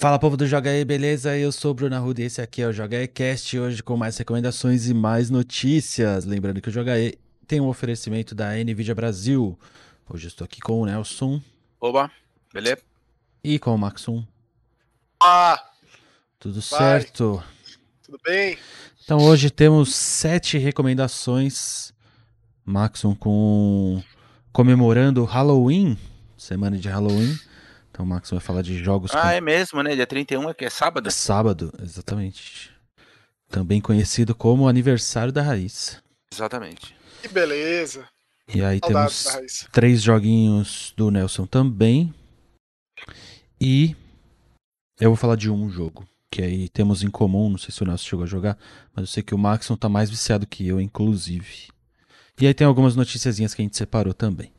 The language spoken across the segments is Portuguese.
Fala povo do Joga aí, beleza? Eu sou o Bruno Arruda e esse aqui é o Joga aí Cast, hoje com mais recomendações e mais notícias. Lembrando que o Joga aí tem um oferecimento da NVIDIA Brasil. Hoje estou aqui com o Nelson Oba, beleza? e com o Maxum. Ah, Tudo Vai. certo? tudo bem? Então hoje temos sete recomendações. Maxum com comemorando Halloween, semana de Halloween. Então o Maxum vai falar de jogos Ah, com é mesmo, né? Dia 31 é que é sábado? sábado, exatamente. Também conhecido como aniversário da Raiz. Exatamente. Que beleza. E aí Saudades temos três joguinhos do Nelson também. E eu vou falar de um jogo que aí temos em comum, não sei se o Nelson chegou a jogar, mas eu sei que o Maxon tá mais viciado que eu, inclusive. E aí tem algumas noticiazinhas que a gente separou também.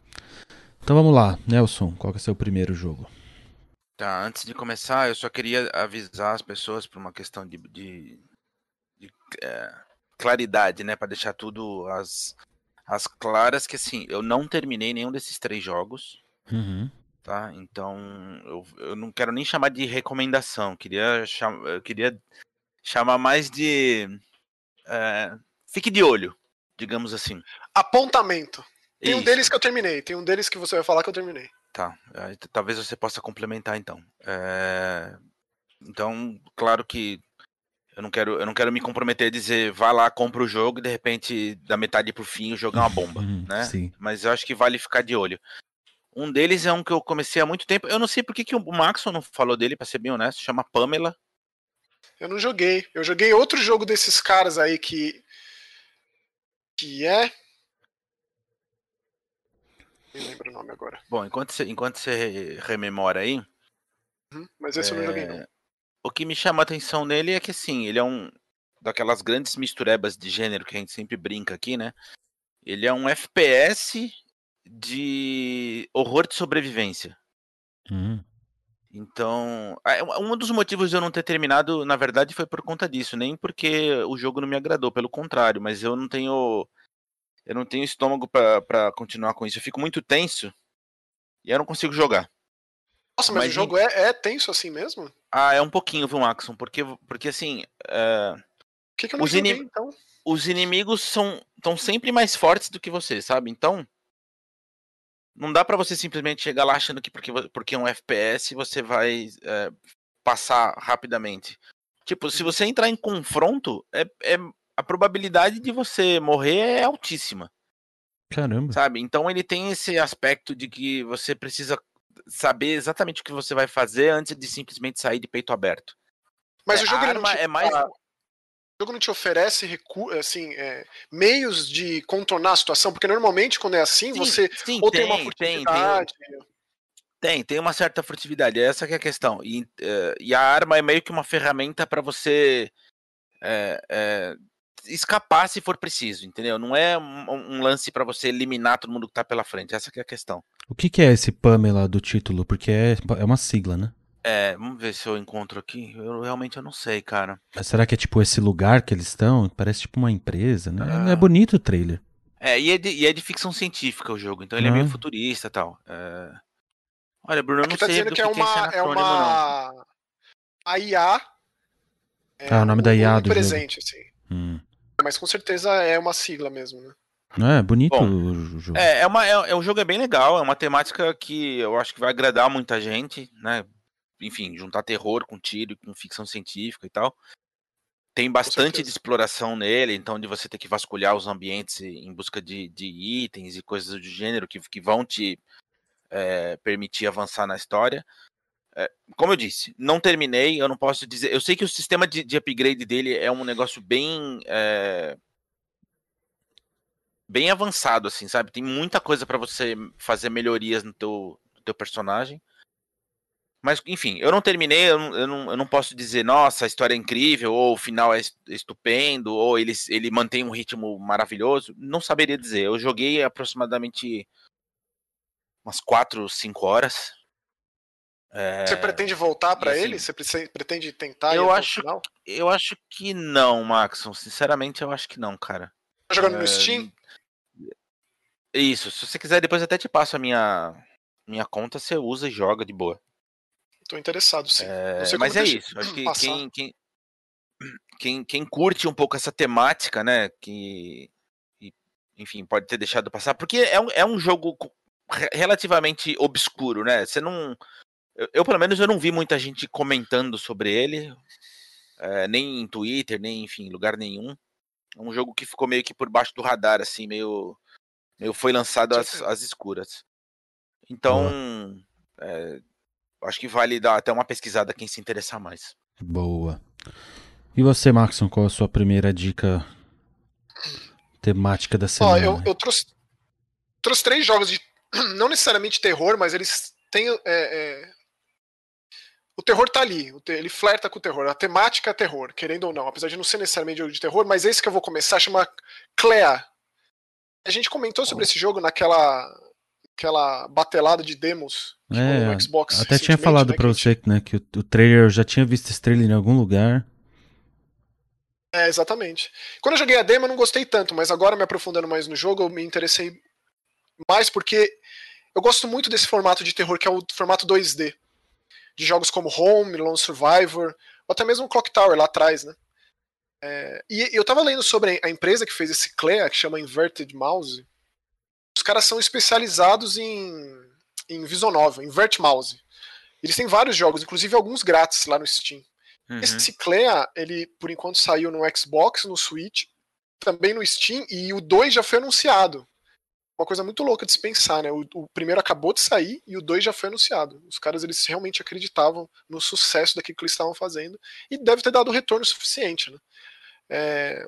Então vamos lá, Nelson, qual que é o seu primeiro jogo? Tá, antes de começar, eu só queria avisar as pessoas por uma questão de, de- de, é, claridade, né? Pra deixar tudo as, as claras, que assim, eu não terminei nenhum desses três jogos, Uhum. tá? Então, eu, eu não quero nem chamar de recomendação, queria, cham, eu queria chamar mais de. é, fique de olho, digamos assim. Apontamento. Tem um Isso. deles que eu terminei. Tem um deles que você vai falar que eu terminei. Tá, talvez você possa complementar então. É, Então, claro que eu não quero, eu não quero me comprometer a dizer vai lá, compra o jogo e de repente da metade pro fim o jogo é uma bomba, Uhum, né? Sim. Mas eu acho que vale ficar de olho. Um deles é um que eu comecei há muito tempo. Eu não sei por que, que o Maxon não falou dele, pra ser bem honesto, chama Pamela. Eu não joguei. Eu joguei outro jogo desses caras aí que. Que é. Nem lembro o nome agora. Bom, enquanto você, enquanto você rememora aí, Uhum, Mas esse eu não joguei, não. É, O que me chama a atenção nele é que, assim, ele é um daquelas grandes misturebas de gênero que a gente sempre brinca aqui, né? Ele é um FPS de horror de sobrevivência. Uhum. Então, é, um dos motivos de eu não ter terminado, na verdade, foi por conta disso, nem porque o jogo não me agradou, pelo contrário, mas eu não tenho eu não tenho estômago pra pra continuar com isso. Eu fico muito tenso e eu não consigo jogar. Nossa, mas, mas o jogo é, é tenso assim mesmo? Ah, é um pouquinho, viu, Maxon? Porque porque assim, é, que, que eu não Os joguei, então? os inimigos são tão sempre mais fortes do que você, sabe? Então, não dá pra você simplesmente chegar lá achando que porque, porque é um FPS você vai é, passar rapidamente. Tipo, se você entrar em confronto, é, é- a probabilidade de você morrer é altíssima, Caramba. sabe? Então ele tem esse aspecto de que você precisa saber exatamente o que você vai fazer antes de simplesmente sair de peito aberto. Mas É, o jogo ele não arma te, é mais- o jogo não te oferece recu assim, é, meios de contornar a situação, porque normalmente quando é assim, Sim, você sim, ou tem, uma tem, tem, furtividade. Tem, tem uma certa furtividade, essa que é a questão. E, eh, e a arma é meio que uma ferramenta para você eh, escapar se for preciso, entendeu? Não é um, um lance para você eliminar todo mundo que tá pela frente, essa que é a questão. O que, que é esse Pamela do título? Porque é, é uma sigla, né? É, vamos ver se eu encontro aqui. Eu realmente eu não sei, cara. Mas será que é tipo esse lugar que eles estão? Parece tipo uma empresa, né? Ah. É bonito o trailer. É, e é de, e é de ficção científica o jogo, então ele é meio Ah. futurista e tal. É... Olha, Bruno, eu não Aqui tá sei dizendo do que, que, é que é uma. É não. uma. A IA. Ah, o nome da IA do jogo. presente, assim. Hum. Mas com certeza é uma sigla mesmo, né? Não é bonito Bom, o jogo. É, é uma, é, é um jogo é bem legal, é uma temática que eu acho que vai agradar muita gente, né? Enfim, juntar terror com tiro, com ficção científica e tal. Tem bastante de exploração nele, então de você ter que vasculhar os ambientes em busca de, de itens e coisas do gênero que, que vão te é, permitir avançar na história. É, como eu disse, não terminei, eu não posso dizer. Eu sei que o sistema de, de upgrade dele é um negócio bem. é, bem avançado, assim, sabe? Tem muita coisa pra você fazer melhorias no teu, no teu personagem. Mas, enfim, eu não terminei, eu não, eu, não, eu não posso dizer, nossa, a história é incrível, ou o final é es- estupendo, ou ele, ele mantém um ritmo maravilhoso. Não saberia dizer. Eu joguei aproximadamente umas 4, 5 horas. É, Você pretende voltar pra e assim, ele? Você pretende tentar eu acho- final? Eu acho que não, Maxon. Sinceramente, eu acho que não, cara. Tá jogando no É, Steam? Isso, se você quiser, depois até te passo a minha, minha conta, você usa e joga de boa. Tô interessado, sim. É, mas é isso. Acho que quem, quem, quem, quem curte um pouco essa temática, né? Que, enfim, pode ter deixado passar, porque é um, é um jogo relativamente obscuro, né? Você não. Eu, eu, pelo menos, eu não vi muita gente comentando sobre ele, é, nem em Twitter, nem, enfim, lugar nenhum. É um jogo que ficou meio que por baixo do radar, assim, meio. meio foi lançado às, às escuras. Então, é, acho que vale dar até uma pesquisada quem se interessar mais. Boa. E você, Maxon, qual a sua primeira dica temática da semana? Ó, eu, eu trouxe, trouxe três jogos de. Não necessariamente terror, mas eles têm. É, é, o terror tá ali, ele flerta com o terror. A temática é terror, querendo ou não. Apesar de não ser necessariamente jogo de terror, mas esse que eu vou começar chama Clea. A gente comentou sobre esse jogo naquela aquela batelada de demos é, no Xbox. Até tinha falado né, pra você gente... né, que o, o trailer, eu já tinha visto esse trailer em algum lugar. É, exatamente. Quando eu joguei a demo, eu não gostei tanto, mas agora me aprofundando mais no jogo, eu me interessei mais porque eu gosto muito desse formato de terror que é o formato 2D. De jogos como Home, Lone Survivor, ou até mesmo Clock Tower lá atrás, né? É, e eu tava lendo sobre a empresa que fez esse Clea, que chama Inverted Mouse. Os caras são especializados em, em Vision Nova, Invert Mouse. Eles têm vários jogos, inclusive alguns grátis lá no Steam. Uhum. Esse Clea, ele por enquanto saiu no Xbox, no Switch, também no Steam, e o 2 já foi anunciado. Uma coisa muito louca de se pensar, né? O, o primeiro acabou de sair e o 2 já foi anunciado. Os caras eles realmente acreditavam no sucesso daquilo que eles estavam fazendo e deve ter dado um retorno suficiente, né? É,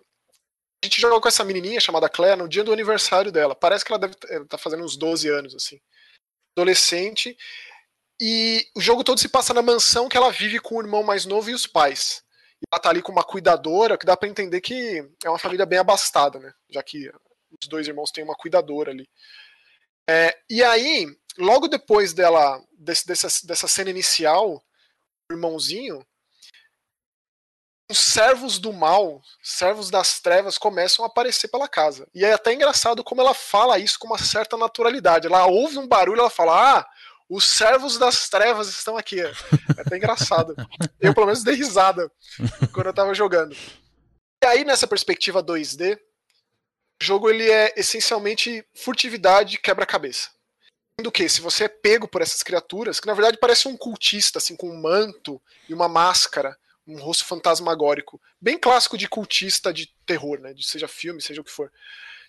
a gente jogou com essa menininha chamada Claire no dia do aniversário dela. Parece que ela deve estar tá fazendo uns 12 anos, assim. Adolescente. E o jogo todo se passa na mansão que ela vive com o irmão mais novo e os pais. Ela tá ali com uma cuidadora, que dá para entender que é uma família bem abastada, né? Já que os dois irmãos têm uma cuidadora ali. É, e aí, logo depois dela, desse, dessa, dessa cena inicial, o irmãozinho, os servos do mal, servos das trevas, começam a aparecer pela casa. E é até engraçado como ela fala isso com uma certa naturalidade. Ela ouve um barulho, ela fala: Ah, os servos das trevas estão aqui. É até engraçado. Eu, pelo menos, dei risada quando eu tava jogando. E aí, nessa perspectiva 2D, o jogo ele é essencialmente furtividade quebra-cabeça. Do que, se você é pego por essas criaturas, que na verdade parece um cultista, assim, com um manto e uma máscara, um rosto fantasmagórico, bem clássico de cultista de terror, né? De seja filme, seja o que for.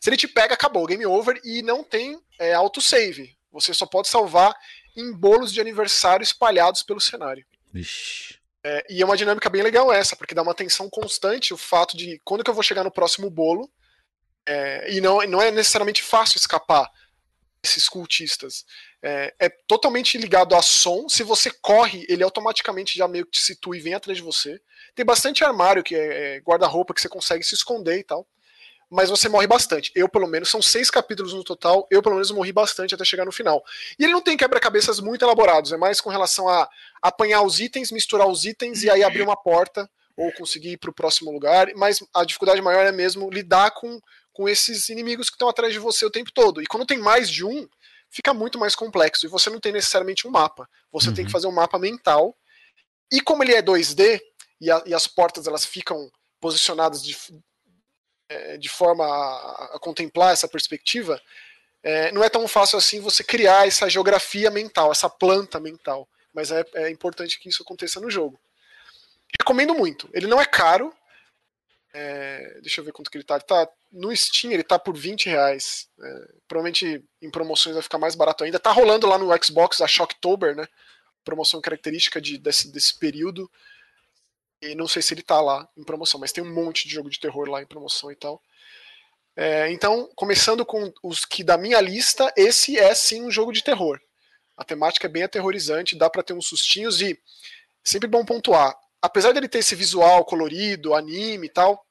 Se ele te pega, acabou, game over, e não tem é, autosave. Você só pode salvar em bolos de aniversário espalhados pelo cenário. É, e é uma dinâmica bem legal essa, porque dá uma atenção constante o fato de quando que eu vou chegar no próximo bolo, é, e não, não é necessariamente fácil escapar desses cultistas. É, é, totalmente ligado a som. Se você corre, ele automaticamente já meio que te situa e vem atrás de você. Tem bastante armário que é, é guarda-roupa que você consegue se esconder e tal mas você morre bastante. Eu, pelo menos, são seis capítulos no total, eu, pelo menos, morri bastante até chegar no final. E ele não tem quebra-cabeças muito elaborados, é mais com relação a apanhar os itens, misturar os itens e aí abrir uma porta ou conseguir ir para o próximo lugar, mas a dificuldade maior é mesmo lidar com, com esses inimigos que estão atrás de você o tempo todo. E quando tem mais de um, fica muito mais complexo, e você não tem necessariamente um mapa, você uhum. tem que uhum. fazer um mapa mental. E como ele é 2D, e, a, e as portas elas ficam posicionadas de, é, de forma a, a, contemplar essa perspectiva, é, não é tão fácil assim você criar essa geografia mental, essa planta mental. Mas é, é importante que isso aconteça no jogo. Recomendo muito. Ele não é caro. É, deixa eu ver quanto que ele tá. Ele tá no Steam, ele tá por 20 reais. É, provavelmente em promoções vai ficar mais barato ainda. Tá rolando lá no Xbox a Shocktober, né? Promoção característica de, desse, desse período. E não sei se ele tá lá em promoção, mas tem um monte de jogo de terror lá em promoção e tal. É, então, começando com os que da minha lista, esse é sim um jogo de terror. A temática é bem aterrorizante, dá para ter uns sustinhos e sempre bom pontuar. Apesar dele ter esse visual colorido, anime e tal,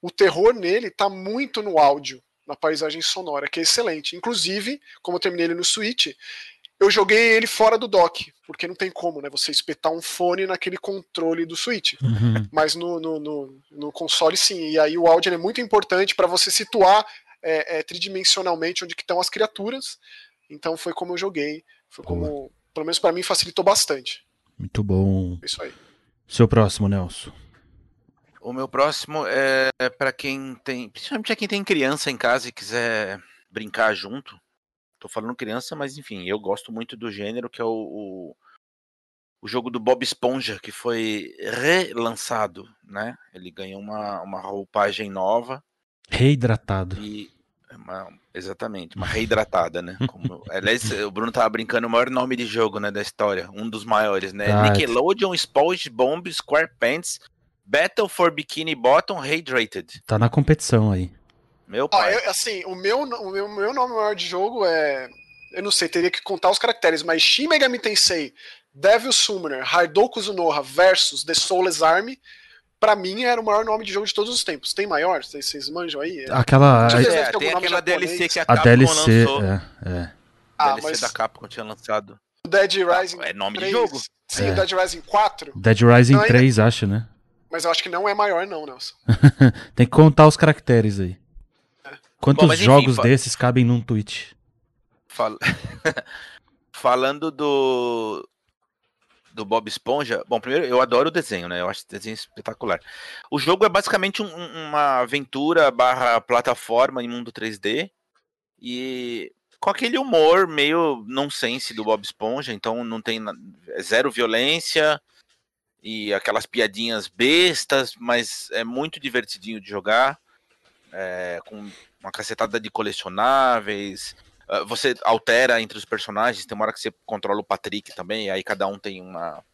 o terror nele tá muito no áudio, na paisagem sonora, que é excelente. Inclusive, como eu terminei ele no Switch, eu joguei ele fora do dock, porque não tem como, né? Você espetar um fone naquele controle do Switch. Uhum. Mas no, no, no, no, console, sim. E aí o áudio é muito importante para você situar é, é, tridimensionalmente onde estão as criaturas. Então foi como eu joguei. Foi como, pelo menos para mim, facilitou bastante. Muito bom. Isso aí. Seu próximo, Nelson. O meu próximo é para quem tem, principalmente quem tem criança em casa e quiser brincar junto. Tô falando criança, mas enfim, eu gosto muito do gênero que é o, o, o jogo do Bob Esponja, que foi relançado, né? Ele ganhou uma, uma roupagem nova. Reidratado. E uma, exatamente, uma reidratada, né? Como, aliás, o Bruno tava brincando o maior nome de jogo, né, da história, um dos maiores, né? Ah, Nickelodeon SpongeBob SquarePants Battle for Bikini Bottom Hydrated. Tá na competição aí. Meu Ah, pai. eu- assim, o meu, o meu, meu nome maior de jogo é. Eu não sei, teria que contar os caracteres, mas Shin Megami Tensei, Devil Summoner, Hardoku Zunoha versus The Soulless Army, pra mim era o maior nome de jogo de todos os tempos. Tem maior? Vocês, vocês manjam aí? Aquela. É, tem aquela japonês. DLC que a, a Capcom DLC. lançou. É, é. Ah, DLC mas da Capcom tinha lançado. o Dead Rising. É nome de 3, jogo. Sim, É. o Dead Rising 4, Dead Rising Não, ainda- 3, acho, né? Mas eu acho que não é maior, não, Nelson. Tem que contar os caracteres aí. Quantos Bom, enfim, jogos fa- desses cabem num tweet? Fal- Falando do do Bob Esponja, bom, primeiro eu adoro o desenho, né? Eu acho o desenho espetacular. O jogo é basicamente um- um- uma aventura barra plataforma em mundo 3D e com aquele humor meio nonsense do Bob Esponja, então não tem na- é zero violência e aquelas piadinhas bestas, mas é muito divertidinho de jogar, é, com uma cacetada de colecionáveis, Uh, você altera entre os personagens, tem uma hora que você controla o Patrick também, aí cada um tem uma,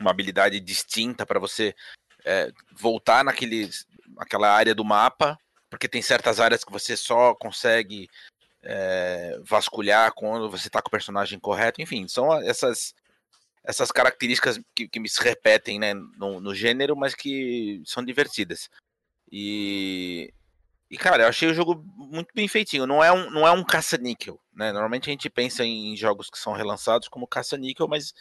uma habilidade distinta para você é, voltar naquele, naquela área do mapa, porque tem certas áreas que você só consegue é, vasculhar quando você tá com o personagem correto, enfim, são essas essas características que, que me se repetem né, no, no gênero, mas que são divertidas. E, e, cara, eu achei o jogo muito bem feitinho. Não é um, não é um caça-níquel, né? Normalmente a gente pensa em jogos que são relançados como caça-níquel, mas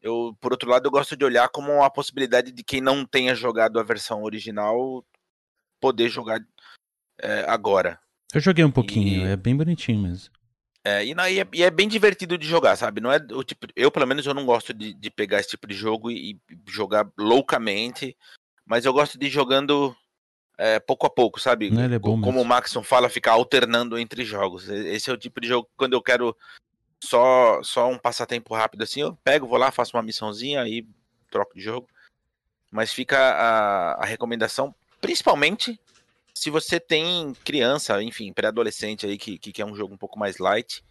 eu, por outro lado, eu gosto de olhar como a possibilidade de quem não tenha jogado a versão original poder jogar é, agora. Eu joguei um pouquinho, E- é bem bonitinho mesmo. É, e, na- e é, e é bem divertido de jogar, sabe? Não é o tipo, eu pelo menos eu não gosto de, de pegar esse tipo de jogo e, e jogar loucamente, mas eu gosto de ir jogando é, pouco a pouco, sabe? É Como mesmo. o Maxon fala, ficar alternando entre jogos. Esse é o tipo de jogo que quando eu quero só só um passatempo rápido assim, eu pego, vou lá, faço uma missãozinha aí troco de jogo. Mas fica a, a recomendação, principalmente se você tem criança, enfim, pré-adolescente aí que, que quer um jogo um pouco mais light,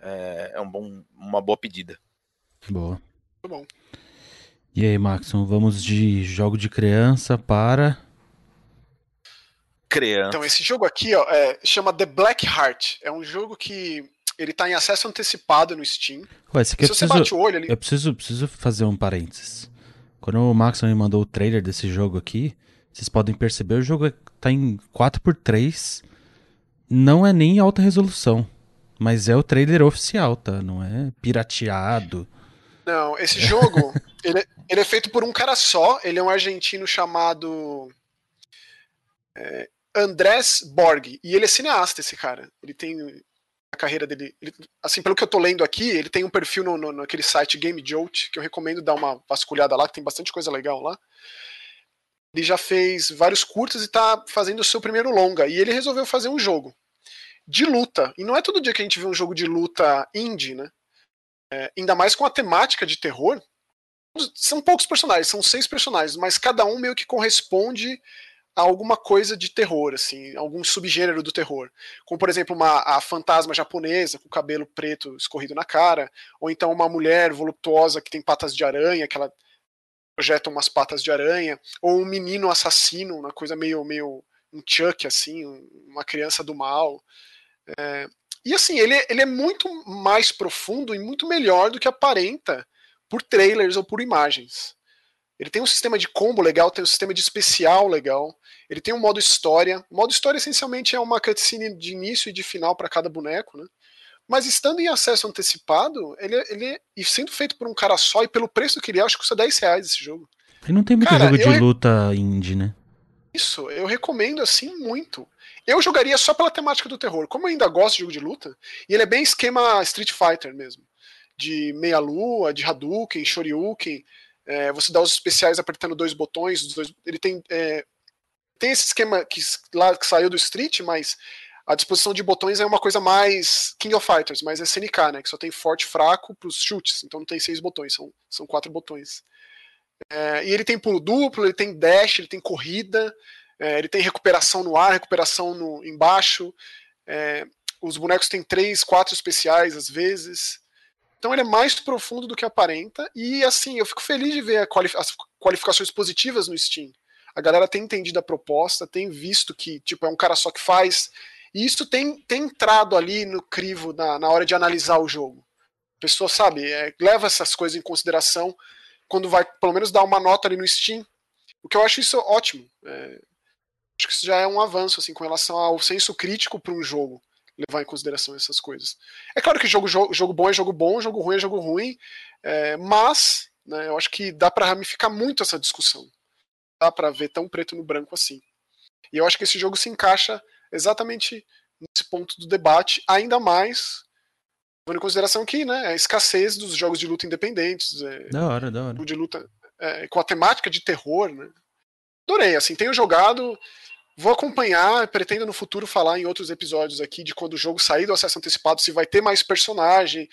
é, é um bom, uma boa pedida. Boa. Muito bom. E aí, Maxon, vamos de jogo de criança para. Criança. Então, esse jogo aqui, ó, é, chama The Black Heart. É um jogo que ele tá em acesso antecipado no Steam. Ué, esse aqui Se eu você preciso, bate o olho ali. eu preciso, preciso fazer um parênteses. Quando o Maxon me mandou o trailer desse jogo aqui, vocês podem perceber, o jogo é- tá em 4x3. Não é nem alta resolução. Mas é o trailer oficial, tá? Não é pirateado. Não, esse jogo, ele, é- ele é feito por um cara só. Ele é um argentino chamado é, Andrés Borg. E ele é cineasta, esse cara. Ele tem a carreira dele. ele- assim, pelo que eu tô lendo aqui, ele tem um perfil no, no- naquele site Game Jolt, que eu recomendo dar uma vasculhada lá, que tem bastante coisa legal lá. Ele já fez vários curtas e tá fazendo o seu primeiro longa. E ele resolveu fazer um jogo de luta. E não é todo dia que a gente vê um jogo de luta indie, né? É, ainda mais com a temática de terror. São poucos personagens, são seis personagens, mas cada um meio que corresponde a alguma coisa de terror, assim, algum subgênero do terror. Como, por exemplo, uma, a fantasma japonesa com cabelo preto escorrido na cara, ou então uma mulher voluptuosa que tem patas de aranha, que ela projeta umas patas de aranha, ou um menino assassino, uma coisa meio, meio um Chuck, assim, um- uma criança do mal. É, e assim, ele, ele é muito mais profundo e muito melhor do que aparenta por trailers ou por imagens. Ele tem um sistema de combo legal, tem um sistema de especial legal. Ele tem um modo história. O modo história essencialmente é uma cutscene de início e de final para cada boneco, né? Mas estando em acesso antecipado, ele, ele e sendo feito por um cara só e pelo preço que ele é, acho que custa 10 reais esse jogo. E não tem muito Cara, jogo de eu luta indie, né? Isso, eu recomendo assim muito. Eu jogaria só pela temática do terror. Como eu ainda gosto de jogo de luta, e ele é bem esquema Street Fighter mesmo. de meia-lua, de Hadouken, Shoryuken. É, você dá os especiais apertando dois botões. Dois, ele tem, é, tem esse esquema que, lá, que saiu do Street, mas a disposição de botões é uma coisa mais King of Fighters, mais SNK, né? Que só tem forte fraco para os chutes, então não tem seis botões, são, são quatro botões. É, e ele tem pulo duplo, ele tem dash, ele tem corrida, é, ele tem recuperação no ar, recuperação no, embaixo. É, os bonecos têm três, quatro especiais às vezes. Então ele é mais profundo do que aparenta. E assim, eu fico feliz de ver quali as qualificações positivas no Steam. A galera tem entendido a proposta, tem visto que tipo é um cara só que faz e isso tem, tem entrado ali no crivo na, na hora de analisar o jogo. A pessoa, sabe, é, leva essas coisas em consideração quando vai, pelo menos, dar uma nota ali no Steam. O que eu acho isso ótimo. É, acho que isso já é um avanço, assim, com relação ao senso crítico para um jogo. Levar em consideração essas coisas. É claro que jogo, jogo, jogo bom é jogo bom, jogo ruim é jogo ruim, é, mas né, eu acho que dá para ramificar muito essa discussão. Dá para ver tão preto no branco assim. E eu acho que esse jogo se encaixa exatamente nesse ponto do debate, ainda mais levando em consideração que né, a escassez dos jogos de luta independentes. É, da hora, da hora. De luta, é, com a temática de terror, né? Adorei, assim, tenho jogado, vou acompanhar, pretendo no futuro falar em outros episódios aqui de quando o jogo sair do acesso antecipado, se vai ter mais personagem.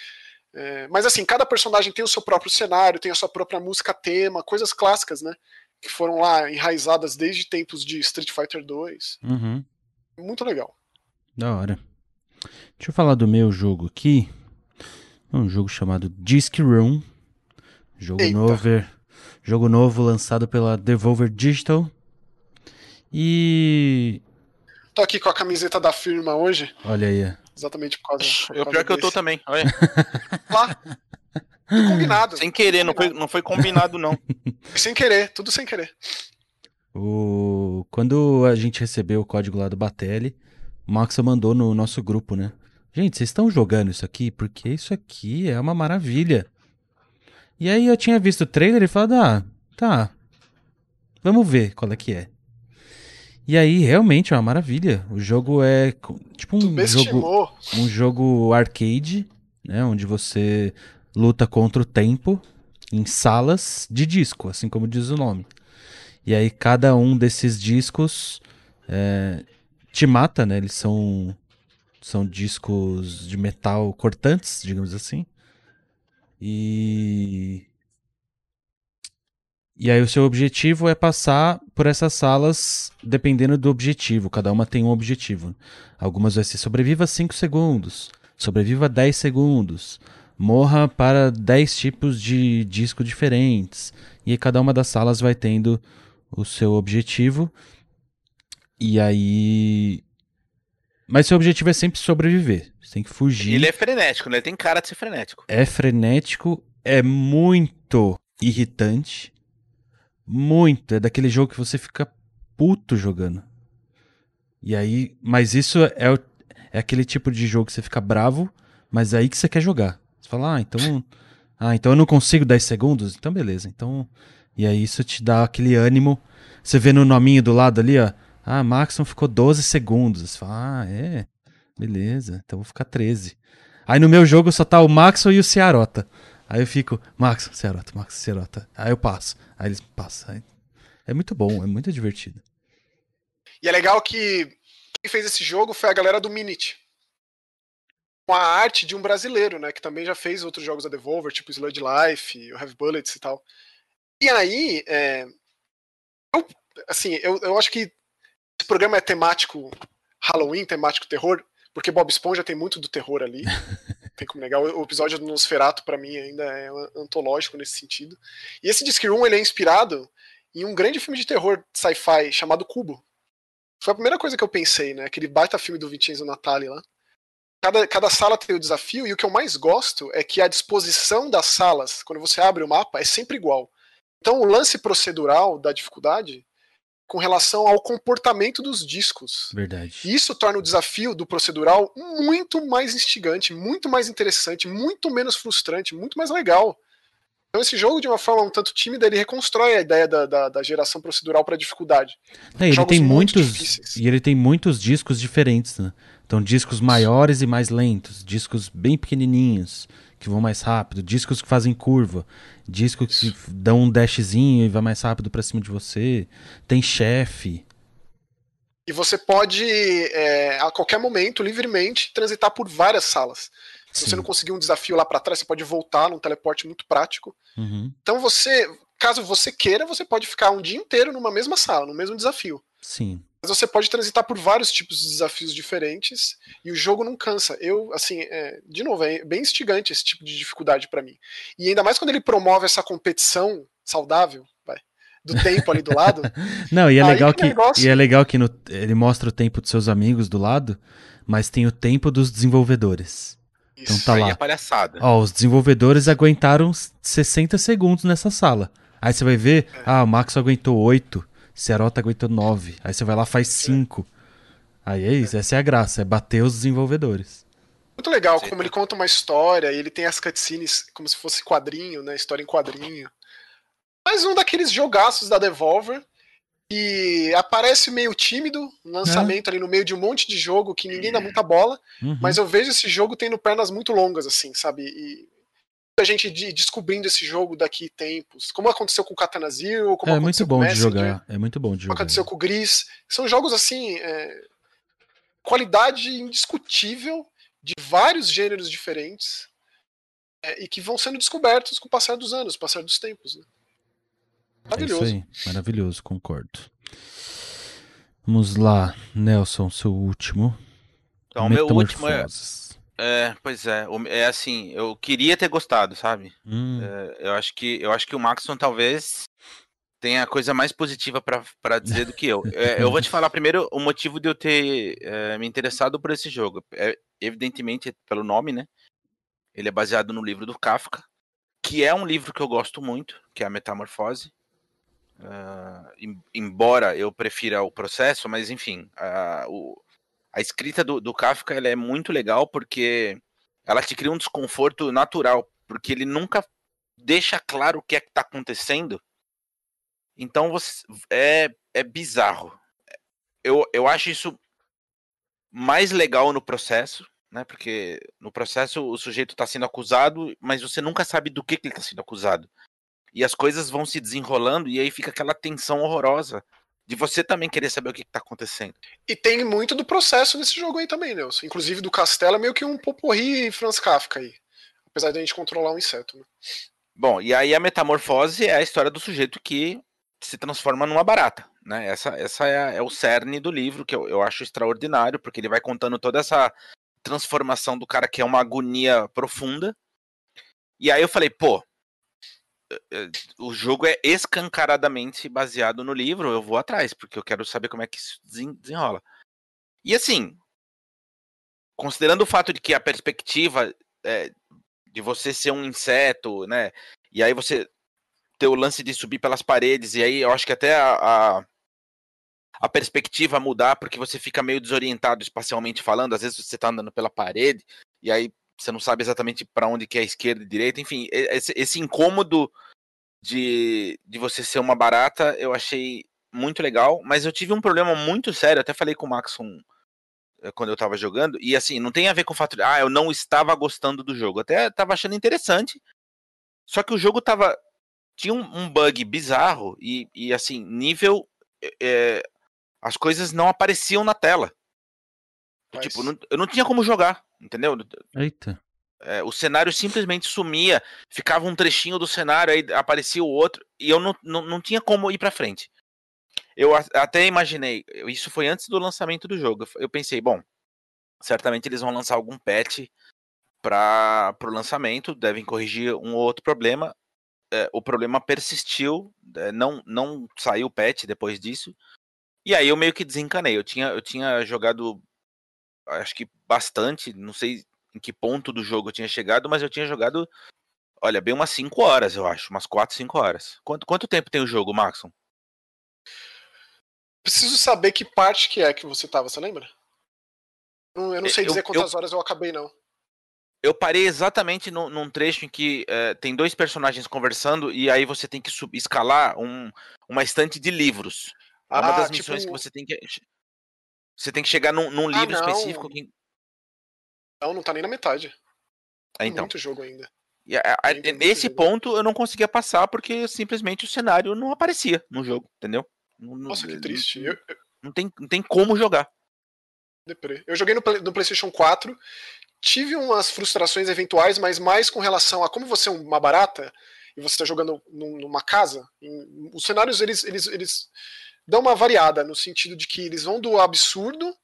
É, mas assim, cada personagem tem o seu próprio cenário, tem a sua própria música tema, coisas clássicas, né? Que foram lá enraizadas desde tempos de Street Fighter 2. Uhum. Muito legal. Da hora. Deixa eu falar do meu jogo aqui. Um jogo chamado Disc Room. Jogo Eita. novo. Jogo novo lançado pela Devolver Digital. E. Tô aqui com a camiseta da firma hoje. Olha aí. Exatamente por causa. Por eu causa pior desse. que eu tô também. Olha. Lá. combinado. Sem querer, não foi, não foi combinado, não. sem querer, tudo sem querer. O... Quando a gente recebeu o código lá do Batelli, o Max mandou no nosso grupo, né? Gente, vocês estão jogando isso aqui? Porque isso aqui é uma maravilha. E aí eu tinha visto o trailer e falado, ah, tá. Vamos ver qual é que é. E aí, realmente é uma maravilha. O jogo é tipo um jogo, um jogo arcade, né? Onde você luta contra o tempo em salas de disco, assim como diz o nome. E aí cada um desses discos é, te mata, né? Eles são, são discos de metal cortantes, digamos assim. E. E aí o seu objetivo é passar por essas salas dependendo do objetivo. Cada uma tem um objetivo. Algumas vai ser sobreviva 5 segundos, sobreviva 10 segundos, morra para 10 tipos de disco diferentes. E cada uma das salas vai tendo o seu objetivo. E aí. Mas seu objetivo é sempre sobreviver. Você tem que fugir. Ele é frenético, né? Ele tem cara de ser frenético. É frenético, é muito irritante. Muito. É daquele jogo que você fica puto jogando. E aí. Mas isso é, é aquele tipo de jogo que você fica bravo, mas é aí que você quer jogar. Você fala, ah, então. Ah, então eu não consigo 10 segundos? Então beleza. Então e aí isso te dá aquele ânimo. Você vê no nominho do lado ali, ó. Ah, Maxon ficou 12 segundos. Você fala, ah, é. Beleza, então vou ficar 13. Aí no meu jogo só tá o Maxon e o Cearota. Aí eu fico, Maxon, Cearota, Maxon, Cearota. Aí eu passo. Aí eles passam. É muito bom, é muito divertido. E é legal que quem fez esse jogo foi a galera do Minit. Com a arte de um brasileiro, né? Que também já fez outros jogos da Devolver, tipo Sludge Life, o Heavy Bullets e tal. E aí, é, eu, assim, eu, eu acho que esse programa é temático Halloween, temático terror, porque Bob Esponja tem muito do terror ali. tem como negar. O episódio do Nosferatu, para mim, ainda é antológico nesse sentido. E esse Disc Room, ele é inspirado em um grande filme de terror sci-fi chamado Cubo. Foi a primeira coisa que eu pensei, né? Aquele baita filme do Vincenzo Natali lá. Cada, cada sala tem o desafio, e o que eu mais gosto é que a disposição das salas, quando você abre o mapa, é sempre igual. Então, o lance procedural da dificuldade com relação ao comportamento dos discos. Verdade. E isso torna o desafio do procedural muito mais instigante, muito mais interessante, muito menos frustrante, muito mais legal. Então esse jogo, de uma forma um tanto tímida, ele reconstrói a ideia da, da, da geração procedural para dificuldade. É, ele tem muitos e ele tem muitos discos diferentes, né? Então discos maiores e mais lentos, discos bem pequenininhos, que vão mais rápido, discos que fazem curva, discos que dão um dashzinho e vai mais rápido para cima de você. Tem chefe. E você pode, é, a qualquer momento, livremente, transitar por várias salas. Se Sim. você não conseguir um desafio lá para trás, você pode voltar num teleporte muito prático. Uhum. Então você, caso você queira, você pode ficar um dia inteiro numa mesma sala, no mesmo desafio. Sim. Mas você pode transitar por vários tipos de desafios diferentes e o jogo não cansa. Eu, assim, é, de novo, é bem instigante esse tipo de dificuldade para mim. E ainda mais quando ele promove essa competição saudável, vai, do tempo ali do lado. não, e é legal que, negócio... e é legal que no, ele mostra o tempo dos seus amigos do lado, mas tem o tempo dos desenvolvedores. Então tá lá. É palhaçada. Ó, os desenvolvedores aguentaram 60 segundos nessa sala. Aí você vai ver, é. ah, o Max aguentou 8. Serota aguentou 9. Aí você vai lá faz 5. Aí é isso, essa é a graça, é bater os desenvolvedores. Muito legal, Sim. como ele conta uma história, e ele tem as cutscenes como se fosse quadrinho, né? História em quadrinho. Mais um daqueles jogaços da Devolver. E aparece meio tímido no lançamento é. ali no meio de um monte de jogo que ninguém dá muita bola. Uhum. Mas eu vejo esse jogo tendo pernas muito longas, assim, sabe? E a gente descobrindo esse jogo daqui tempos. Como aconteceu com o Katana Zero, como é muito bom de jogar. É muito bom de jogar. Como aconteceu com o Gris. São jogos assim. É, qualidade indiscutível de vários gêneros diferentes é, e que vão sendo descobertos com o passar dos anos, com o passar dos tempos. Né? Maravilhoso. É isso aí. Maravilhoso, concordo. Vamos lá, Nelson, seu último. Então, meu último é é, pois é. É assim, eu queria ter gostado, sabe? Hum. É, eu acho que eu acho que o Maxon talvez tenha coisa mais positiva para dizer do que eu. É, eu vou te falar primeiro o motivo de eu ter é, me interessado por esse jogo. É, evidentemente pelo nome, né? Ele é baseado no livro do Kafka, que é um livro que eu gosto muito, que é a Metamorfose. Uh, embora eu prefira o processo, mas enfim, uh, o, a escrita do, do Kafka é muito legal porque ela te cria um desconforto natural, porque ele nunca deixa claro o que é que está acontecendo. Então você é, é bizarro. Eu, eu acho isso mais legal no processo, né? Porque no processo o sujeito está sendo acusado, mas você nunca sabe do que, que ele está sendo acusado. E as coisas vão se desenrolando e aí fica aquela tensão horrorosa de você também querer saber o que, está acontecendo. E tem muito do processo nesse jogo aí também, Nelson. Inclusive do Castelo é meio que um poporri Franz Kafka aí. Apesar de a gente controlar um inseto. Né? Bom, e aí a metamorfose é a história do sujeito que se transforma numa barata. Né? Essa, essa é, é o cerne do livro, que eu, eu acho extraordinário, porque ele vai contando toda essa transformação do cara que é uma agonia profunda. E aí eu falei, pô, o jogo é escancaradamente baseado no livro, eu vou atrás, porque eu quero saber como é que isso desenrola. E assim, considerando o fato de que a perspectiva é, de você ser um inseto, né? E aí você ter o lance de subir pelas paredes, e aí eu acho que até a, a, a perspectiva mudar, porque você fica meio desorientado espacialmente falando, às vezes você tá andando pela parede, e aí você não sabe exatamente para onde que é a esquerda e direita, enfim, esse, esse incômodo de, de você ser uma barata eu achei muito legal, mas eu tive um problema muito sério, até falei com o Maxon eh, quando eu tava jogando, e assim, não tem a ver com o fato de, ah, eu não estava gostando do jogo, até tava achando interessante, só que o jogo tava, tinha um, um bug bizarro, e, e assim, nível, é, as coisas não apareciam na tela. Mas... Tipo, não, eu não tinha como jogar. Entendeu? Eita. É, o cenário simplesmente sumia, ficava um trechinho do cenário, aí aparecia o outro, e eu não, não, não tinha como ir pra frente. Eu até imaginei, isso foi antes do lançamento do jogo. Eu pensei, bom, certamente eles vão lançar algum patch para o lançamento, devem corrigir um ou outro problema. É, o problema persistiu, é, não, não saiu o patch depois disso. E aí eu meio que desencanei. Eu tinha, eu tinha jogado acho que bastante, não sei em que ponto do jogo eu tinha chegado, mas eu tinha jogado, olha, bem umas 5 horas, eu acho, umas 4, 5 horas. Quanto, quanto tempo tem o jogo, Maxon? Preciso saber que parte que é que você tava, você lembra? Eu não sei dizer eu, quantas eu, horas eu acabei, não. Eu parei exatamente no, num trecho em que uh, tem dois personagens conversando e aí você tem que sub, escalar um, uma estante de livros. É uma ah, das missões tipo... que você tem que. Você tem que chegar num, num ah, livro específico. Que... Não, não tá nem na metade. É, então. Muito jogo ainda. E, a, a, nesse ponto eu não conseguia passar porque simplesmente o cenário não aparecia no jogo, entendeu? Nossa, que triste. Não, não, tem, não tem como jogar. Eu joguei no, no PlayStation 4, tive umas frustrações eventuais, mas mais com relação a como você é uma barata e você está jogando numa casa. Em, os cenários eles, eles, eles dão uma variada no sentido de que eles vão do absurdo,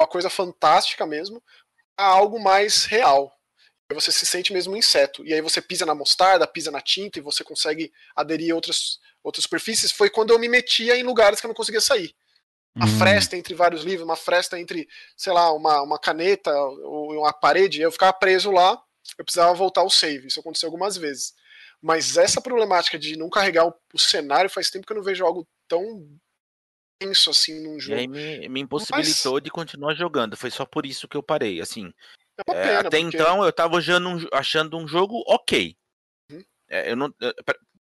uma coisa fantástica mesmo, a algo mais real você se sente mesmo um inseto. E aí você pisa na mostarda, pisa na tinta e você consegue aderir a outras, outras superfícies. Foi quando eu me metia em lugares que eu não conseguia sair. Uma hum. fresta entre vários livros, uma fresta entre, sei lá, uma, uma caneta ou uma parede. Eu ficava preso lá, eu precisava voltar ao save. Isso aconteceu algumas vezes. Mas essa problemática de não carregar o, o cenário faz tempo que eu não vejo algo tão tenso assim num jogo. E aí me, me impossibilitou Mas... de continuar jogando. Foi só por isso que eu parei. Assim, é pena, é, até porque... então eu tava achando um, achando um jogo ok. Uhum. É, eu não,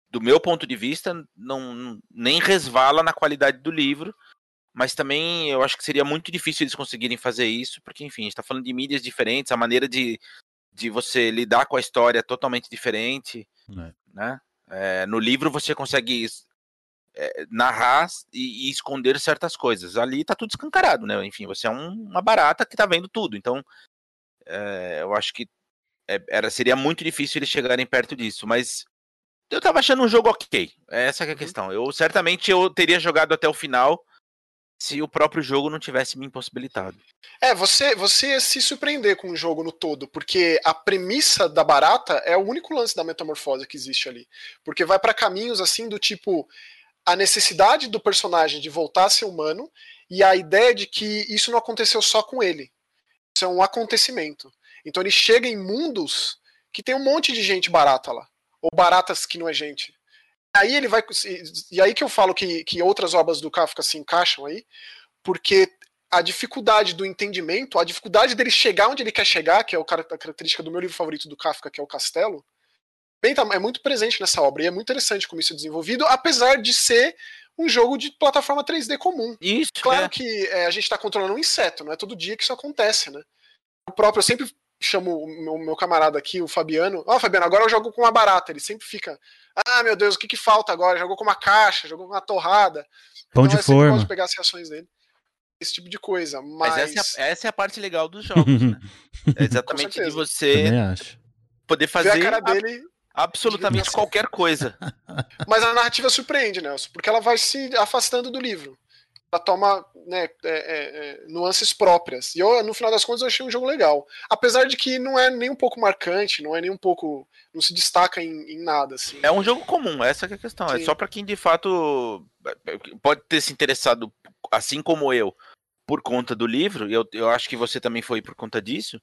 do meu ponto de vista, não, nem resvala na qualidade do livro, mas também eu acho que seria muito difícil eles conseguirem fazer isso, porque, enfim, a gente tá falando de mídias diferentes, a maneira de, de você lidar com a história é totalmente diferente, é. né? É, no livro você consegue é, narrar e, e, esconder certas coisas. Ali tá tudo escancarado, né? Enfim, você é um, uma barata que tá vendo tudo, então é, eu acho que é, era, seria muito difícil eles chegarem perto disso, mas eu tava achando um jogo ok. Essa é a uhum. questão. Eu certamente eu teria jogado até o final se o próprio jogo não tivesse me impossibilitado. É, você, você se surpreender com o jogo no todo, porque a premissa da barata é o único lance da metamorfose que existe ali. Porque vai para caminhos assim do tipo a necessidade do personagem de voltar a ser humano e a ideia de que isso não aconteceu só com ele. Isso é um acontecimento. Então ele chega em mundos que tem um monte de gente barata lá. Ou baratas que não é gente. Aí ele vai. E aí que eu falo que, que outras obras do Kafka se encaixam aí, porque a dificuldade do entendimento, a dificuldade dele chegar onde ele quer chegar, que é a característica do meu livro favorito do Kafka, que é o Castelo, bem, tá, é muito presente nessa obra. E é muito interessante como isso é desenvolvido, apesar de ser um jogo de plataforma 3D comum. Isso. Claro é. que é, a gente está controlando um inseto, não é todo dia que isso acontece, né? O próprio, eu sempre chamo o meu, meu camarada aqui, o Fabiano. Ó, oh, Fabiano, agora eu jogo com uma barata. Ele sempre fica. Ah, meu Deus, o que, que falta agora? Jogou com uma caixa, jogou com uma torrada. Pão então, de forma. Pode pegar as reações dele. Esse tipo de coisa. Mas, mas essa, é, essa, é a parte legal dos jogos, né? É exatamente de você poder fazer. Ver a cara dele absolutamente qualquer coisa. Mas a narrativa surpreende, Nelson, porque ela vai se afastando do livro. Ela toma né, é, é, é, nuances próprias. E eu, no final das contas, eu achei um jogo legal. Apesar de que não é nem um pouco marcante, não é nem um pouco. não se destaca em, em nada. Assim. É um jogo comum, essa é a questão. É Sim. É só para quem de fato pode ter se interessado, assim como eu, por conta do livro, e eu, eu acho que você também foi por conta disso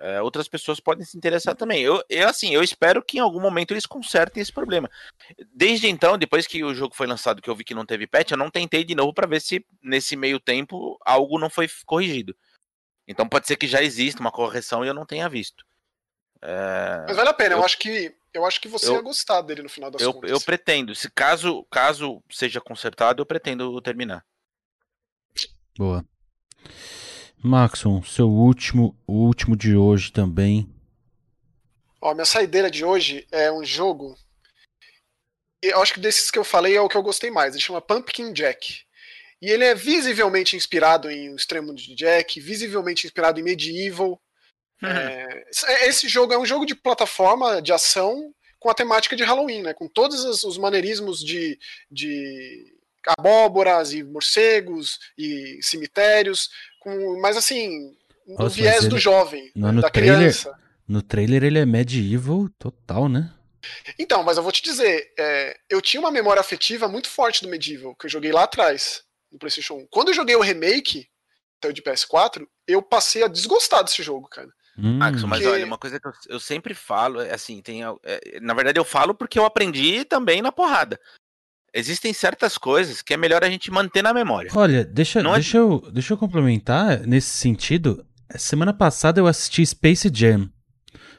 é, outras pessoas podem se interessar também. Eu, eu, assim, eu espero que em algum momento eles consertem esse problema. Desde então, depois que o jogo foi lançado, que eu vi que não teve patch, eu não tentei de novo para ver se nesse meio tempo algo não foi corrigido. Então pode ser que já exista uma correção e eu não tenha visto. É... Mas vale a pena, eu, eu, acho que eu acho que você eu, ia gostar dele no final das eu, contas. Eu pretendo, se caso caso seja consertado, eu pretendo terminar. Boa. Maxon, seu último, o último de hoje também. Ó, minha saideira de hoje é um jogo. Eu acho que desses que eu falei é o que eu gostei mais. Ele chama Pumpkin Jack. E ele é visivelmente inspirado em O Extremo de Jack, visivelmente inspirado em Medieval. Uhum. É, esse jogo é um jogo de plataforma, de ação, com a temática de Halloween, né? Com todos os maneirismos de, de abóboras e morcegos e cemitérios, com, mas assim, no Nossa, viés do jovem, no, no da trailer, criança. No trailer ele é medieval total, né? Então, mas eu vou te dizer, é, eu tinha uma memória afetiva muito forte do Medieval, que eu joguei lá atrás, no PlayStation 1. Quando eu joguei o remake, saiu de PS4, eu passei a desgostar desse jogo, cara. Hum. Max, mas olha, uma coisa que eu, eu sempre falo, é assim, tem, é, na verdade eu falo porque eu aprendi também na porrada existem certas coisas que é melhor a gente manter na memória. Olha, deixa, Não é deixa, é... eu, deixa eu complementar nesse sentido. Semana passada eu assisti Space Jam.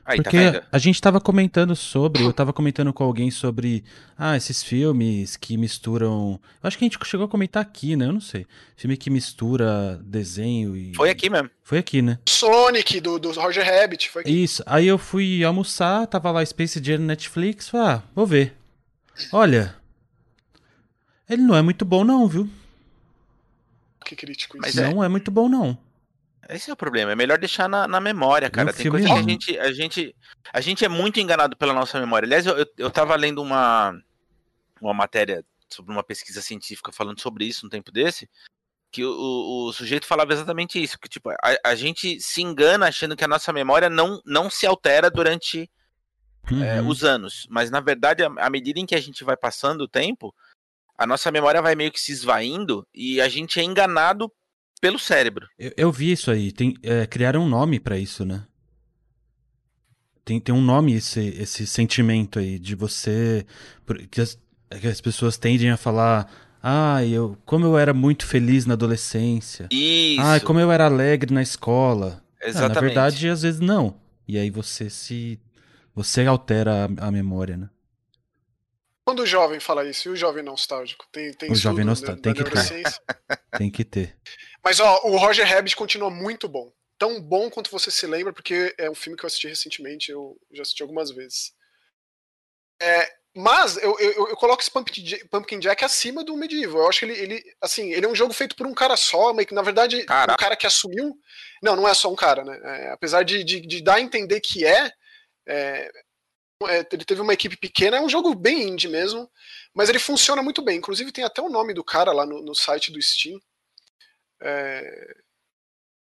Aí, tá Porque vendo? a gente tava comentando sobre, eu tava comentando com alguém sobre, ah, esses filmes que misturam. Eu acho que a gente chegou a comentar aqui, né? Eu não sei. Filme que mistura desenho e. Foi aqui mesmo. Foi aqui, né? Sonic, do, do Roger Rabbit, foi aqui. Isso. Aí eu fui almoçar, tava lá Space Jam no Netflix, falei, ah, vou ver. Olha. Ele não é muito bom, não, viu? Que crítico isso. Mas é. Não é muito bom, não. Esse é o problema. É melhor deixar na, na memória, cara. um Tem coisa que a gente, a gente. A gente é muito enganado pela nossa memória. Aliás, eu, eu, eu tava lendo uma, uma matéria sobre uma pesquisa científica falando sobre isso um tempo desse. Que o, o, o sujeito falava exatamente isso. Que, tipo, a, a gente se engana achando que a nossa memória não, não se altera durante é, Uhum. os anos. Mas na verdade, à medida em que a gente vai passando o tempo, a nossa memória vai meio que se esvaindo e a gente é enganado pelo cérebro. Eu, eu vi isso aí. Tem, é, criaram um nome pra isso, né? Tem, tem um nome esse, esse sentimento aí de você. Que as, que as pessoas tendem a falar. Ah, eu, como eu era muito feliz na adolescência. Isso. Ah, como eu era alegre na escola. Ah, Exatamente. na verdade, às vezes não. E aí você se. Você altera a, a memória, né? Quando o jovem fala isso, e o jovem nostálgico? Tem, tem O jovem nostálgico, da- tem da que ter. Tem que ter. Mas ó, o Roger Rabbit continua muito bom. Tão bom quanto você se lembra, porque é um filme que eu assisti recentemente, eu já assisti algumas vezes. É, mas eu, eu, eu coloco esse Pumpkin Jack, Pumpkin Jack acima do Medieval. Eu acho que ele, ele, assim, ele é um jogo feito por um cara só, mas que na verdade Caraca. um cara que assumiu. Não, não é só um cara, né? É, apesar de, de, de dar a entender que é, é, é, ele teve uma equipe pequena, é um jogo bem indie mesmo, mas ele funciona muito bem. Inclusive tem até o nome do cara lá no, no site do Steam. É,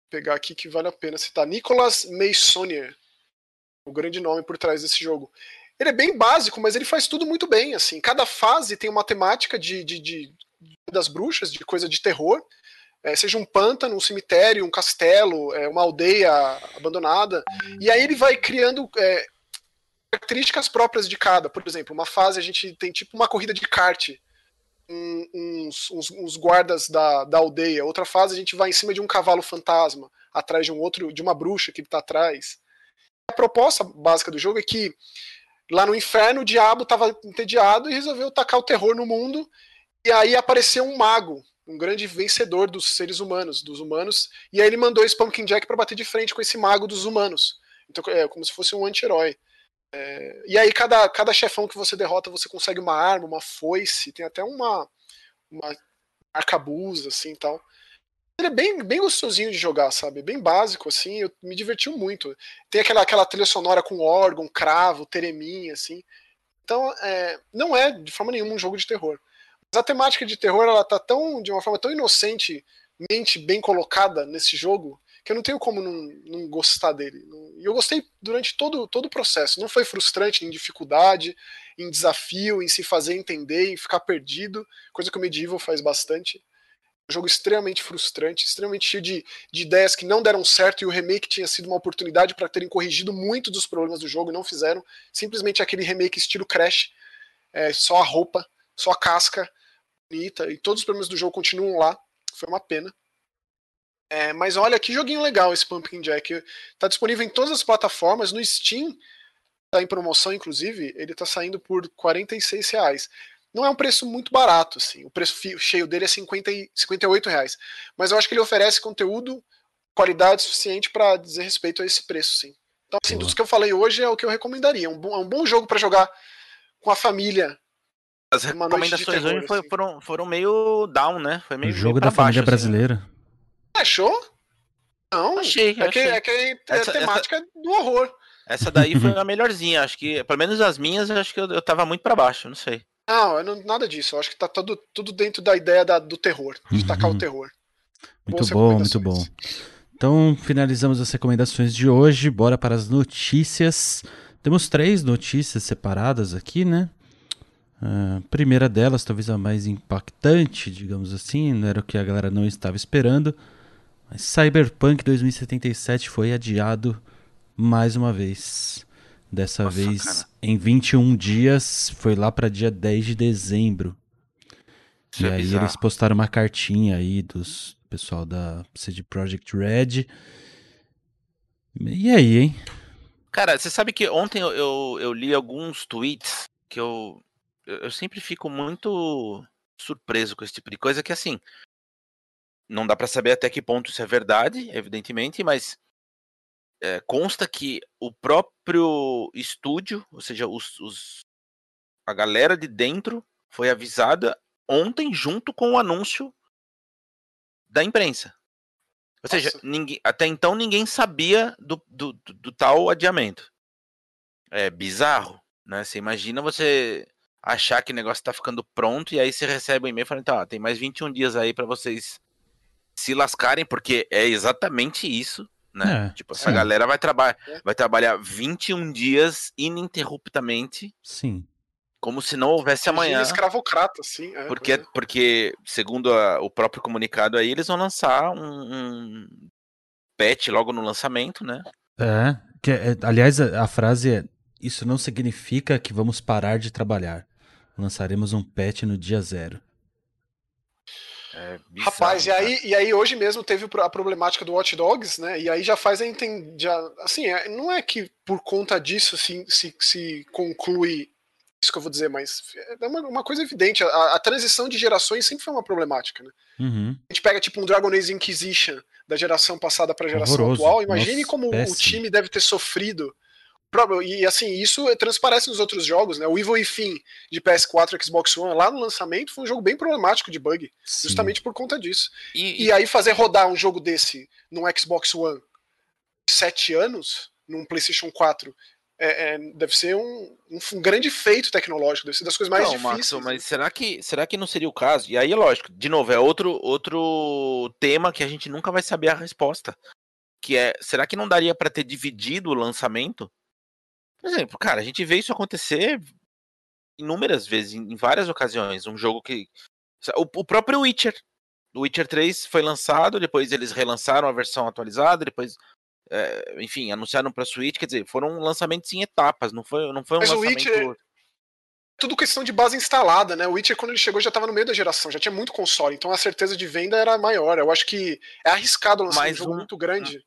pegar aqui que vale a pena citar. Nicolas Meissonier, o grande nome por trás desse jogo. Ele é bem básico, mas ele faz tudo muito bem. Assim, cada fase tem uma temática de, de, de- das bruxas, de coisa de terror. É, seja um pântano, um cemitério, um castelo, é, uma aldeia abandonada. E aí ele vai criando é, características próprias de cada. Por exemplo, uma fase a gente tem tipo uma corrida de kart, um- uns, uns- uns guardas da, da aldeia. Outra fase a gente vai em cima de um cavalo fantasma, atrás de um outro, de uma bruxa que está atrás. A proposta básica do jogo é que lá no inferno o diabo estava entediado e resolveu tacar o terror no mundo. E aí apareceu um mago, um grande vencedor dos seres humanos, dos humanos. E aí ele mandou esse Pumpkin Jack para bater de frente com esse mago dos humanos. Então é como se fosse um anti-herói. É, e aí cada, cada chefão que você derrota você consegue uma arma, uma foice, tem até uma, uma arcabuz assim e tal. Ele é bem, bem gostosinho de jogar, sabe? Bem básico, assim, eu me diverti muito. Tem aquela, aquela trilha sonora com órgão, cravo, tereminha, assim. Então, é, não é de forma nenhuma um jogo de terror. Mas a temática de terror, ela tá tão, de uma forma tão inocentemente bem colocada nesse jogo, que eu não tenho como não, não gostar dele. E eu gostei durante todo, todo o processo. Não foi frustrante em dificuldade, em desafio, em se fazer entender, em ficar perdido, coisa que o Medieval faz bastante. Um jogo extremamente frustrante, extremamente cheio de, de ideias que não deram certo e o remake tinha sido uma oportunidade para terem corrigido muitos dos problemas do jogo e não fizeram. Simplesmente aquele remake estilo Crash, é, só a roupa, só a casca bonita e todos os problemas do jogo continuam lá. Foi uma pena. É, mas olha que joguinho legal esse Pumpkin Jack. Tá disponível em todas as plataformas, no Steam tá em promoção, inclusive, ele tá saindo por 46 reais. Não é um preço muito barato, assim. O preço cheio dele é 50 e 58 reais. Mas eu acho que ele oferece conteúdo, qualidade suficiente para dizer respeito a esse preço, sim. Então, assim, Boa. dos que eu falei hoje é o que eu recomendaria. É um bom, é um bom jogo para jogar com a família. As Uma noite de recomendações terror, hoje assim. foram, foram meio down, né? Foi O meio, jogo meio da família baixo, assim. brasileira. Achou? Não, Achei, é que, achei. é, que é Essa- a temática do horror. Essa daí foi a melhorzinha. Acho que, pelo menos as minhas, eu acho que eu, eu tava muito pra baixo, não sei. Não, eu não- nada disso. Eu acho que tá tudo, tudo dentro da ideia da- do terror, de tacar Uhum. o terror. Muito Boas bom, muito bom. Então, finalizamos as recomendações de hoje. Bora para as notícias. Temos três notícias separadas aqui, né? A primeira delas, talvez a mais impactante, digamos assim, não era o que a galera não estava esperando. Mas Cyberpunk 2077 foi adiado mais uma vez. Dessa Nossa, vez cara. em 21 dias, foi lá para dia 10 de dezembro. Isso e é aí bizarro. eles postaram uma cartinha aí dos pessoal da CD Projekt Red. E aí, hein? Cara, você sabe que ontem eu, eu, eu li alguns tweets que eu, eu, eu sempre fico muito surpreso com esse tipo de coisa, que assim, não dá para saber até que ponto isso é verdade, evidentemente, mas é, consta que o próprio estúdio, ou seja, os, os, a galera de dentro foi avisada ontem junto com o anúncio da imprensa. Ou seja, ninguém, até então ninguém sabia do, do, do, do, tal adiamento. É bizarro, né? Você imagina você achar que o negócio tá ficando pronto e aí você recebe um e-mail falando, tá, tem mais 21 dias aí para vocês se lascarem, porque é exatamente isso, né? É, tipo, essa sim. galera vai, traba vai trabalhar 21 dias ininterruptamente. Sim. Como se não houvesse amanhã. escravocrata, sim. É, porque, é. porque, segundo a, o próprio comunicado aí, eles vão lançar um, um patch logo no lançamento, né? É, que, é, aliás, a, a frase é: Isso não significa que vamos parar de trabalhar. Lançaremos um patch no dia zero. É bizarro, Rapaz, e aí, e aí hoje mesmo teve a problemática do Watch Dogs, né? E aí já faz a entender. Assim, é, não é que por conta disso assim, se, se conclui isso que eu vou dizer, mas é uma, uma coisa evidente. A, a, transição de gerações sempre foi uma problemática, né? Uhum. A gente pega tipo um Dragon Age Inquisition da geração passada para a geração Horroroso. atual. Imagine Nossa, como péssimo. o time deve ter sofrido. E assim, isso transparece nos outros jogos, né? O Evil Within de PS4 e Xbox One, lá no lançamento, foi um jogo bem problemático de bug. Sim. Justamente por conta disso. E, e, aí fazer rodar um jogo desse num Xbox One sete anos, num PlayStation 4, é, é, deve ser um, um, um, grande feito tecnológico, deve ser das coisas mais não, difíceis. Max, mas né? será que, será que não seria o caso? E aí, lógico, de novo, é outro, outro tema que a gente nunca vai saber a resposta. Que é, será que não daria para ter dividido o lançamento? Por exemplo, cara, a gente vê isso acontecer inúmeras vezes, em várias ocasiões. Um jogo que. O, o próprio Witcher. O Witcher 3 foi lançado, depois eles relançaram a versão atualizada, depois é, enfim, anunciaram para Switch, quer dizer, foram lançamentos em etapas, não foi, não foi um Mas lançamento... O Witcher, tudo questão de base instalada, né? O Witcher, quando ele chegou, já estava no meio da geração, já tinha muito console, então a certeza de venda era maior. Eu acho que é arriscado lançar Mais um jogo um... muito grande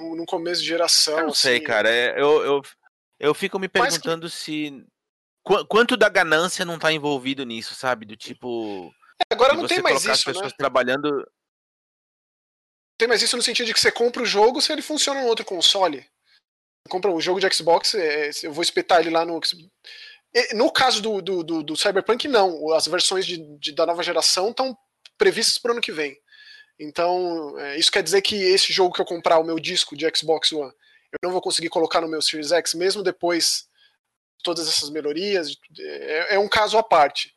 no, no, começo de geração. Eu não assim. sei, cara. É, eu, eu, eu fico me perguntando que... se. Qu quanto da ganância não está envolvido nisso, sabe? Do tipo. É, agora não tem mais isso. As pessoas né? trabalhando tem mais isso no sentido de que você compra o jogo se ele funciona no outro console. Você compra o jogo de Xbox, é, eu vou espetar ele lá no. No caso do, do, do, do Cyberpunk, não. As versões de, de, da nova geração estão previstas para o ano que vem. Então, é, isso quer dizer que esse jogo que eu comprar, o meu disco de Xbox One, eu não vou conseguir colocar no meu Series X, mesmo depois de todas essas melhorias. É, é um caso à parte.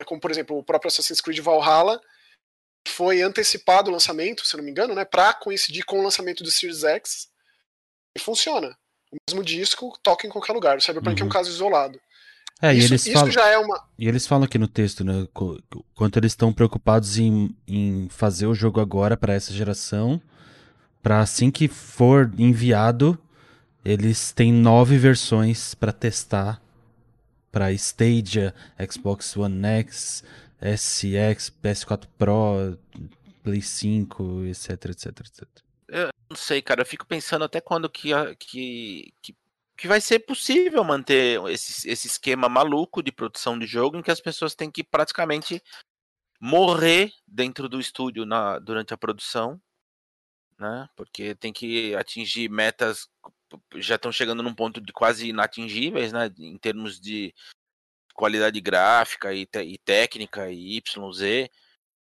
É como, por exemplo, o próprio Assassin's Creed Valhalla foi antecipado o lançamento, se não me engano, né, para coincidir com o lançamento do Series X. E funciona. O mesmo disco toca em qualquer lugar. O Cyberpunk uhum. é um uhum. caso isolado. É, isso, e eles falam, já é uma. E eles falam aqui no texto, né? Quanto eles estão preocupados em, em fazer o jogo agora para essa geração, para assim que for enviado, eles têm nove versões para testar para Stadia, Xbox One X, SX, PS4 Pro, Play 5, etc, etc, etc. Eu não sei, cara. Eu fico pensando até quando que, que, que, que vai ser possível manter esse, esse esquema maluco de produção de jogo em que as pessoas têm que praticamente morrer dentro do estúdio na, durante a produção, né? Porque tem que atingir metas já estão chegando num ponto de quase inatingíveis, né? Em termos de qualidade gráfica e, e técnica e YZ é,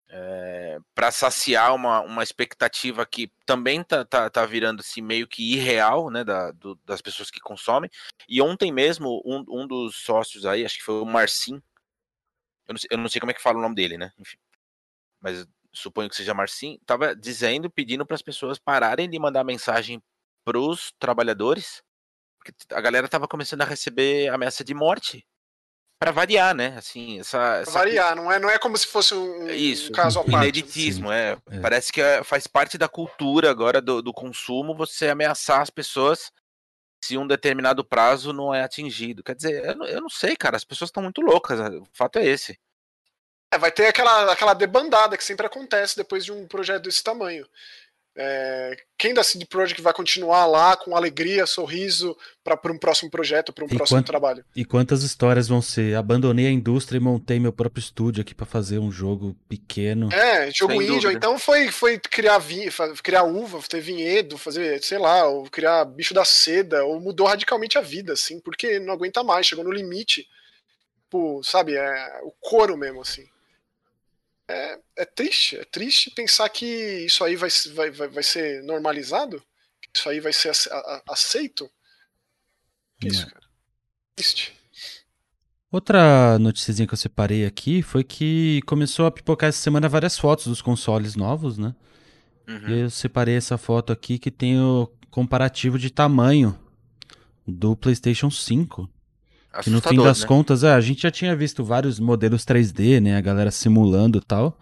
eh, para saciar uma, uma expectativa que também tá, tá, tá virando assim, meio que irreal né, da, do, das pessoas que consomem. E ontem mesmo, um, um dos sócios aí, acho que foi o Marcin, eu não, sei, eu não sei como é que fala o nome dele, né? Enfim, mas suponho que seja Marcin, estava dizendo, pedindo para as pessoas pararem de mandar mensagem para os trabalhadores, porque a galera estava começando a receber ameaça de morte para variar, né? Assim, essa, essa variar, não é, não é como se fosse um, Isso, um caso à parte. Ineditismo, é. é. Parece que é, faz parte da cultura agora do, do consumo você ameaçar as pessoas se um determinado prazo não é atingido. Quer dizer, eu, eu não sei, cara, as pessoas estão muito loucas, o fato é esse. É, vai ter aquela, aquela debandada que sempre acontece depois de um projeto desse tamanho. É, quem da CD Projekt vai continuar lá com alegria, sorriso para um próximo projeto, para um E próximo quant- trabalho? E quantas histórias vão ser? Abandonei a indústria e montei meu próprio estúdio aqui pra fazer um jogo pequeno. É, jogo Sem dúvida. então foi, foi criar, vinho, criar uva, ter vinhedo, fazer, sei lá, ou criar bicho da seda, ou mudou radicalmente a vida, assim, porque não aguenta mais, chegou no limite. Tipo, sabe, é o couro mesmo, assim. É, é triste, é triste pensar que isso aí vai, vai, vai, vai ser normalizado, que isso aí vai ser aceito. Que isso, É. cara. Triste. Outra noticiazinha que eu separei aqui foi que começou a pipocar essa semana várias fotos dos consoles novos, né? Uhum. E eu separei essa foto aqui que tem o comparativo de tamanho do PlayStation 5. Que no fim das né? contas, é, a gente já tinha visto vários modelos 3D, né? A galera simulando e tal.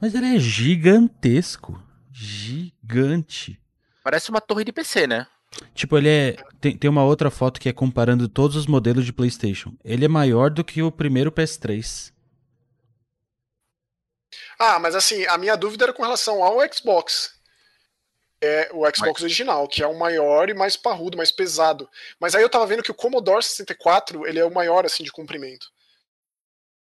Mas ele é gigantesco. Gigante. Parece uma torre de PC, né? Tipo, ele é. Tem, tem uma outra foto que é comparando todos os modelos de PlayStation. Ele é maior do que o primeiro PS3. Ah, mas assim, a minha dúvida era com relação ao Xbox. É o Xbox original, que é o maior e mais parrudo, mais pesado. Mas aí eu tava vendo que o Commodore 64, ele é o maior, assim, de comprimento.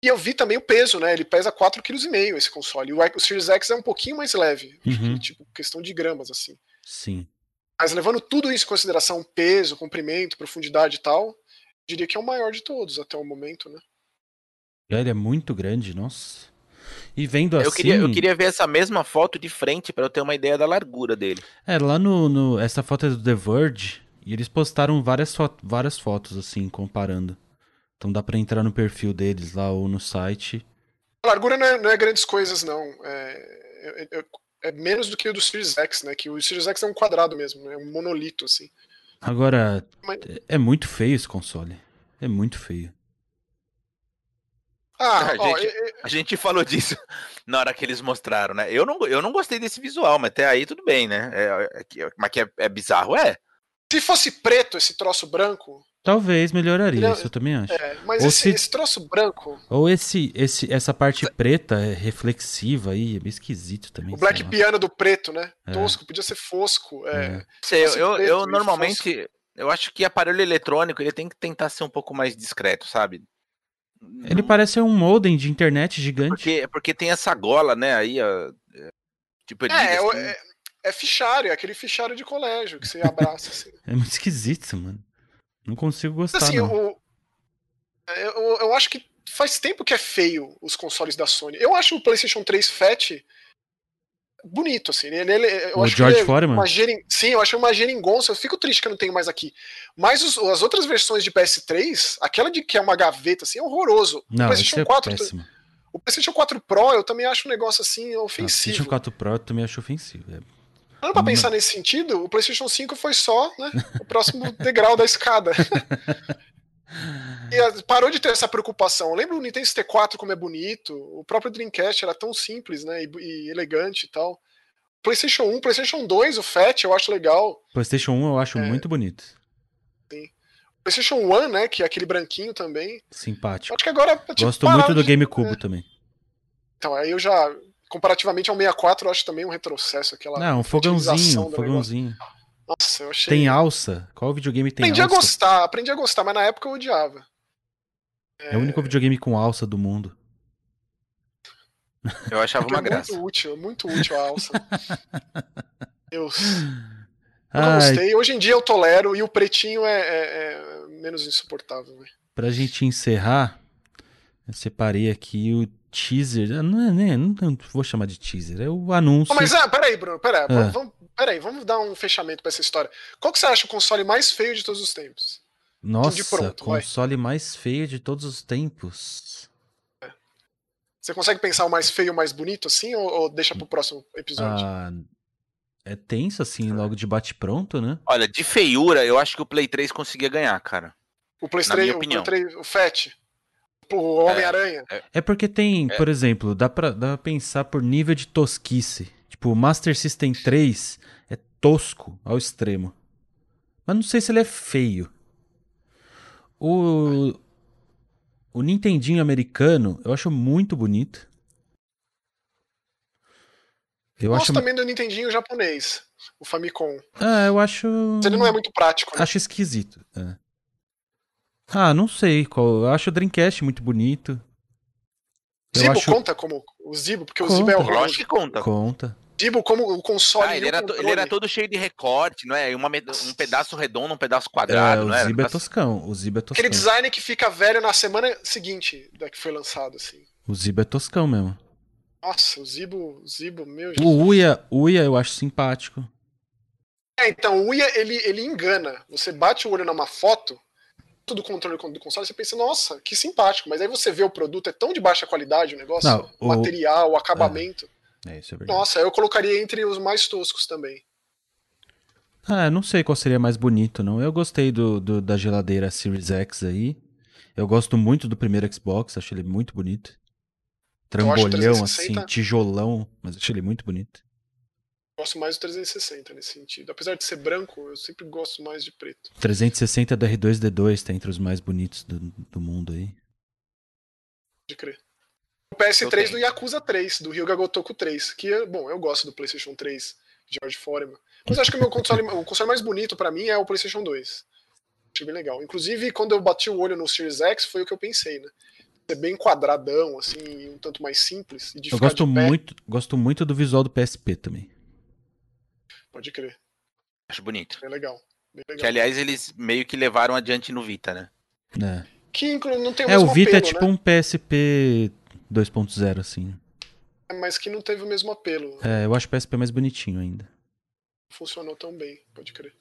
E eu vi também o peso, né? Ele pesa 4,5 kg esse console. O, o Series X é um pouquinho mais leve. Uhum. tipo, questão de gramas, assim. Sim. Mas levando tudo isso em consideração, peso, comprimento, profundidade e tal, diria que é o maior de todos até o momento, né? Ele é muito grande, nossa. E vendo assim. Eu, queria, eu queria ver essa mesma foto de frente pra eu ter uma ideia da largura dele. É, lá no, no- Essa foto é do The Verge. E eles postaram várias, fo- várias fotos, assim, comparando. Então dá pra entrar no perfil deles lá ou no site. A largura não é, não é grandes coisas, não. É, é- é- é menos do que o do Series X, né? Que o Series X é um quadrado mesmo, né? um monolito, assim. Agora, Mas- é muito feio esse console. É muito feio. Ah, Ah, ó, gente, é- A gente falou disso na hora que eles mostraram, né? Eu não, eu não gostei desse visual, mas até aí tudo bem, né? É, é que- mas que é, é bizarro, é. se fosse preto esse troço branco, Talvez melhoraria, Ele é- isso eu também acho. é, mas Ou esse, se- esse troço branco, Ou esse, esse, essa parte preta é reflexiva aí, é meio esquisito também. o black lá. piano do preto, né? É. Tosco, podia ser fosco. é. É. Não sei, eu, eu, preto eu normalmente. Eu acho que aparelho eletrônico ele tem que tentar ser um pouco mais discreto, sabe? Ele parece um modem de internet gigante. porque, porque tem essa gola, né? Aí, ó, é, tipo, ele É, é, assim. é, é fichário, é aquele fichário de colégio que você abraça. Assim. É muito esquisito, mano. Não consigo gostar, assim, não. o, eu, eu acho que faz tempo que é feio os consoles da Sony. Eu acho o PlayStation 3 Fat bonito, assim. Ele, ele- eu O acho George que ele é Foreman? Uma gerin... Sim, eu achei uma geringonça. Eu fico triste que eu não tenho mais aqui. Mas os- as outras versões de PS3, aquela de que é uma gaveta, assim, é horroroso. o Não, PlayStation isso é 4, péssimo. o PlayStation 4 Pro, eu também acho um negócio assim O ofensivo. PlayStation 4 Pro eu também acho ofensivo. é. Não pra pensar nesse sentido, o PlayStation 5 foi só né, o próximo degrau da escada. E a- parou de ter essa preocupação. Lembra o Nintendo 64 como é bonito? O próprio Dreamcast era tão simples, né? E, e elegante e tal. PlayStation 1, PlayStation 2, o Fat, eu acho legal. PlayStation 1 eu acho É. muito bonito. PlayStation 1, né? Que é aquele branquinho também. Simpático. Acho que agora. tipo, Gosto muito do de- GameCube também. Então, aí eu já. Comparativamente ao 64, eu acho também um retrocesso. Aquela Não, um fogãozinho, um do fogãozinho. Nossa, eu achei. Tem alça? Qual videogame tem aprendi alça? a gostar, aprendi a gostar, mas na época eu odiava. É o único videogame com alça do mundo. Eu achava uma é graça. muito útil, muito útil a alça. Deus. Eu Ai, gostei. Hoje em dia eu tolero e o pretinho é, é- é menos insuportável. velho. pra gente encerrar, eu separei aqui o teaser. Não é nem, não, não vou chamar de teaser, é o anúncio. Oh, mas ah, peraí, Bruno, peraí, Ah. vamos, vamos, peraí, vamos dar um fechamento pra essa história. Qual que você acha o console mais feio de todos os tempos? Nossa, pronto, vai. console mais feio de todos os tempos. Você consegue pensar o mais feio o mais bonito assim, ou, ou deixa pro próximo episódio? Ah, é tenso assim, logo de bate pronto, né? Olha, de feiura, eu acho que o Play 3 conseguia ganhar, cara. o Play na minha 3, o, opinião. Play 3, o Fat, o Homem-Aranha. É porque tem, por exemplo, dá pra, dá pra pensar por nível de tosquice. Tipo, o Master System 3 é tosco ao extremo. Mas não sei se ele é feio. O, o Nintendinho americano eu acho muito bonito. Eu Gosto acho. também do Nintendinho japonês, o Famicom. Ah, eu acho. Mas ele não é muito prático, né? Acho esquisito. é. Ah, não sei qual. Eu acho o Dreamcast muito bonito. Eu Zibo acho. conta como o Zibo, porque Conta. o Zibo é o Lógico que conta. Conta. Zibo como o console. Ah, ele e o era, to- ele era todo cheio de recorte, não é? Uma um pedaço redondo, um pedaço É, quadrado, não o? Ziba é toscão. O Ziba é toscão. Aquele design que fica velho na semana seguinte da que foi lançado, assim. O Ziba é toscão mesmo. Nossa, o Zibo, o Zibo, meu O. Uia, Uia eu acho simpático. É, então, o Uia, ele, ele engana. Você bate o olho numa foto do controle do console, você pensa, nossa, que simpático. Mas aí você vê o produto, é tão de baixa qualidade o negócio, Não, o o- material, o acabamento. É, isso é verdade. Nossa, eu colocaria entre os mais toscos também. Ah, eu não sei qual seria mais bonito, não. Eu gostei do, do- da geladeira Series X aí. Eu gosto muito do primeiro Xbox, acho ele muito bonito. Trambolhão, 360. assim, tijolão, mas acho ele muito bonito. Gosto mais do 360 nesse sentido. Apesar de ser branco, eu sempre gosto mais de preto. 360 do R2D2 tá entre os mais bonitos do, do mundo aí. De crer. O PS3 Eu tenho. do Yakuza 3, do Ryuga Gotoku 3, que, é- bom, eu gosto do PlayStation 3 de George Foreman. Mas acho que o meu console, o console mais bonito pra mim é o PlayStation 2. Achei bem legal. Inclusive, quando eu bati o olho no Series X, foi o que eu pensei, né? Ser bem quadradão, assim, um tanto mais simples. E de Eu gosto muito, gosto muito do visual do PSP também. Pode crer. Acho bonito. Bem legal. Bem legal. Que, aliás, eles meio que levaram adiante no Vita, né? É, Que inclu- não tem o é o Vita é apelo, tipo né? um PSP 2.0, assim. Mas que não teve o mesmo apelo. É, eu acho o PSP mais bonitinho ainda. Não funcionou tão bem, pode crer.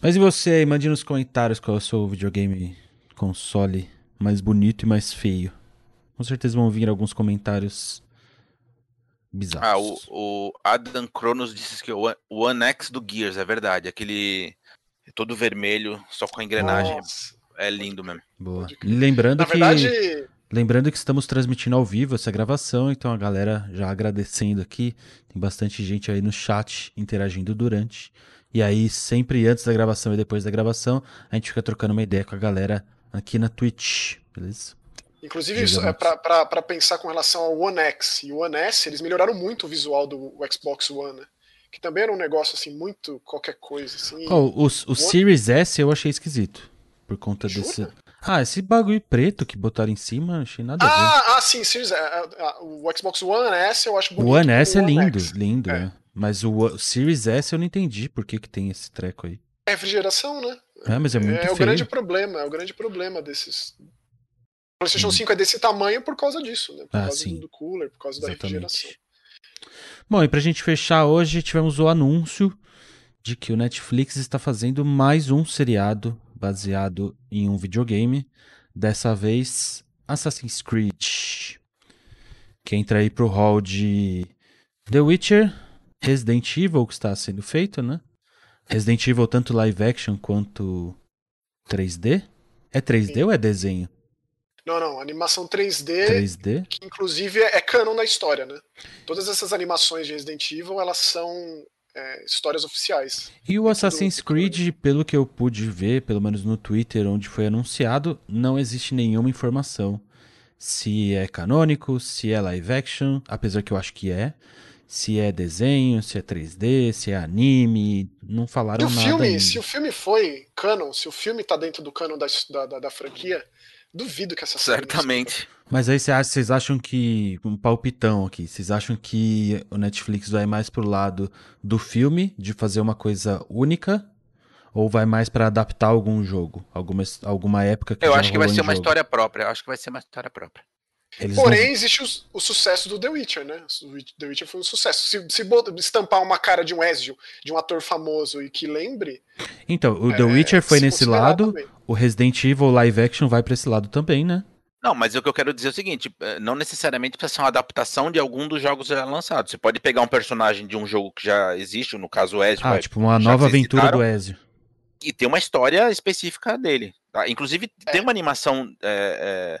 Mas e você aí? Mande nos comentários qual é o seu videogame console mais bonito e mais feio. Com certeza vão vir alguns comentários bizarros. Ah, o, o Adam Cronos disse que o One- X do Gears, é verdade. Aquele todo vermelho, só com a engrenagem. Nossa. É lindo mesmo. Boa. Lembrando Na que verdade, lembrando que estamos transmitindo ao vivo essa gravação, então a galera já agradecendo aqui, tem bastante gente aí no chat interagindo durante. E aí sempre antes da gravação e depois da gravação, a gente fica trocando uma ideia com a galera aqui na Twitch, beleza? Inclusive, é pra pensar com relação ao One X e o One S, eles melhoraram muito o visual do Xbox One, né? Que também era um negócio assim, muito qualquer coisa. Assim. Ó, o, o Series S eu achei esquisito. Por conta Jura? desse. Ah, esse bagulho preto que botaram em cima, achei nada a ver. ah, ah, sim, Series, ah, ah, o Xbox One S eu acho o bonito. One S é o lindo, X. lindo, É. né? Mas o, o Series S eu não entendi por que, que tem esse treco aí. É refrigeração, né? É, mas é muito É, o feio. grande problema, é o grande problema desses. O PlayStation Hum. 5 é desse tamanho por causa disso, né? Por Ah, causa sim. do cooler, por causa da refrigeração. Exatamente. Bom, e pra gente fechar hoje, tivemos o anúncio de que o Netflix está fazendo mais um seriado baseado em um videogame. Dessa vez, Assassin's Creed. Que entra aí pro hall de The Witcher, Resident Evil, que está sendo feito, né? Resident Evil tanto live action quanto 3D. É 3D Sim. ou é desenho? Não, não, animação 3D, 3D? que inclusive é canon da história, né? Todas essas animações de Resident Evil, elas são é, histórias oficiais. E o Assassin's tudo Creed, pelo que eu pude ver, pelo menos no Twitter onde foi anunciado, não existe nenhuma informação se é canônico, se é live action, apesar que eu acho que é, se é desenho, se é 3D, se é anime, não falaram o, nada filme, se o filme foi canon, se o filme tá dentro do canon da, da- da franquia, duvido que essa série Certamente. Mas aí vocês acham que, um palpitão aqui, vocês acham que o Netflix vai mais pro lado do filme, de fazer uma coisa única, ou vai mais pra adaptar algum jogo, alguma, alguma época que Eu já acho que vai ser em uma jogo? história própria. Eu acho que vai ser uma história própria. Eles Porém, não- existe o, o sucesso do The Witcher, né? The Witcher foi um sucesso. Se, se bot- estampar uma cara de um Ezio, de um ator famoso e que lembre. Então, o The é, Witcher foi se nesse lado, também. o Resident Evil live action vai pra esse lado também, né? Não, mas o que eu quero dizer é o seguinte: eh, não necessariamente precisa ser uma adaptação de algum dos jogos já lançados. Você pode pegar um personagem de um jogo que já existe, no caso o Ezio, Ah, vai, tipo uma nova aventura citaram, do Ezio. e ter uma história específica dele. tá? Inclusive, tem uma animação é, é,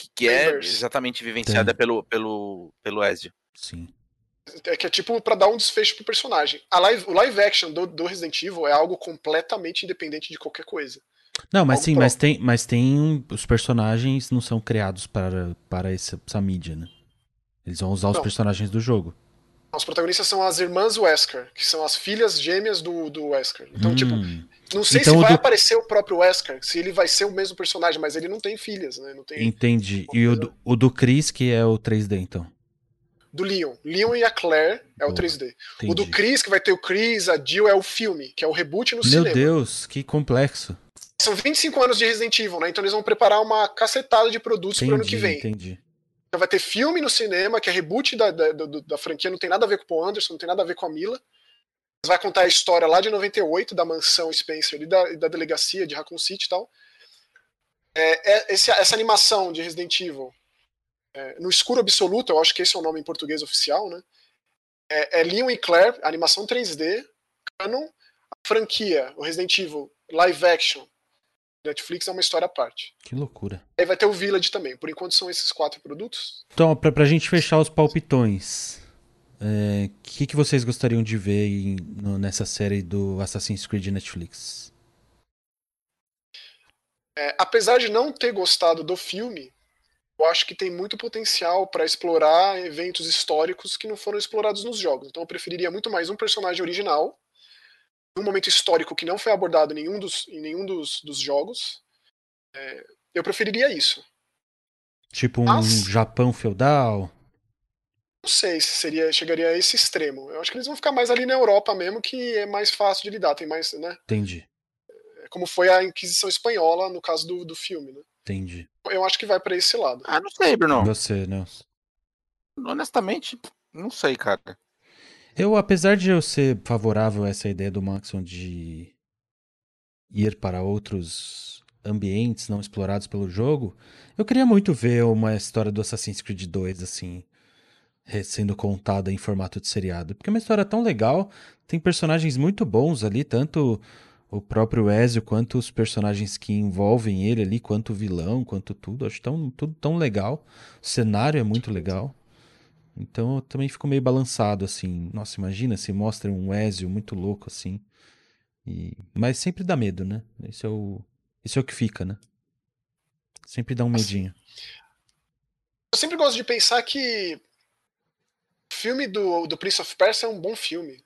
que, que é exatamente vivenciada Tem. pelo, pelo, pelo Ezio. Sim. É que é tipo pra dar um desfecho pro personagem. A live, o live action do, do Resident Evil é algo completamente independente de qualquer coisa. Não, mas Algo sim, mas tem, mas tem. Os personagens não são criados para, para essa, essa mídia, né? Eles vão usar os Não. personagens do jogo. Os protagonistas são as irmãs Wesker, que são as filhas gêmeas do, do Wesker. Então, tipo, Hum, não sei Então se o vai do- aparecer o próprio Wesker, se ele vai ser o mesmo personagem, mas ele não tem filhas, né? Não tem entendi. E o do, o do Chris, que é o 3D, então. do Leon. Leon e a Claire é o Boa, 3D. Entendi. O do Chris, que vai ter o Chris, a Jill, é o filme, que é o reboot no Meu cinema. Deus, que complexo. São 25 anos de Resident Evil, né? Então eles vão preparar uma cacetada de produtos pro ano que Entendi, vem. entendi. Então vai ter filme no cinema, que é reboot da, da, da, da franquia, não tem nada a ver com o Paul Anderson, não tem nada a ver com a Mila. Vai contar a história lá de 98, da mansão Spencer e da, e da delegacia de Raccoon City e tal. É, é- esse- essa animação de Resident Evil, é, no escuro absoluto, eu acho que esse é o nome em português oficial, né? É, é Leon e Claire, animação 3D, canon, a franquia, o Resident Evil live action, Netflix é uma história à parte. Que loucura. Aí vai ter o Village também. Por enquanto são esses quatro produtos. Então, pra, pra gente fechar os palpitões, o que, que vocês gostariam de ver em- no- nessa série do Assassin's Creed Netflix? É, apesar de não ter gostado do filme, eu acho que tem muito potencial para explorar eventos históricos que não foram explorados nos jogos. Então eu preferiria muito mais um personagem original, um momento histórico que não foi abordado em nenhum dos, em nenhum dos, dos jogos. É, eu preferiria isso. Tipo um Mas- Japão feudal? Não sei se seria chegaria a esse extremo. Eu acho que eles vão ficar mais ali na Europa mesmo, que é mais fácil de lidar. Tem mais, né? Entendi, É Como foi a Inquisição Espanhola no caso do, do filme, né? entendi. Eu acho que vai para esse lado. Ah, não sei, Bruno. Você, Nelson? Honestamente, não sei, cara. Eu, apesar de eu ser favorável a essa ideia do Maxon de ir para outros ambientes não explorados pelo jogo, eu queria muito ver uma história do Assassin's Creed 2, assim, sendo contada em formato de seriado. Porque é uma história tão legal, tem personagens muito bons ali, tanto o próprio Ezio quanto os personagens que envolvem ele ali, quanto o vilão, quanto tudo. Acho tão, tudo tão legal. O cenário é muito legal. Então eu também fico meio balançado, assim. Nossa, imagina se mostra um Ezio muito louco, assim. E... Mas sempre dá medo, né? Esse é o, Esse é o que fica, né? Sempre dá um medinho. Eu sempre gosto de pensar que o filme do, do Prince of Persia é um bom filme.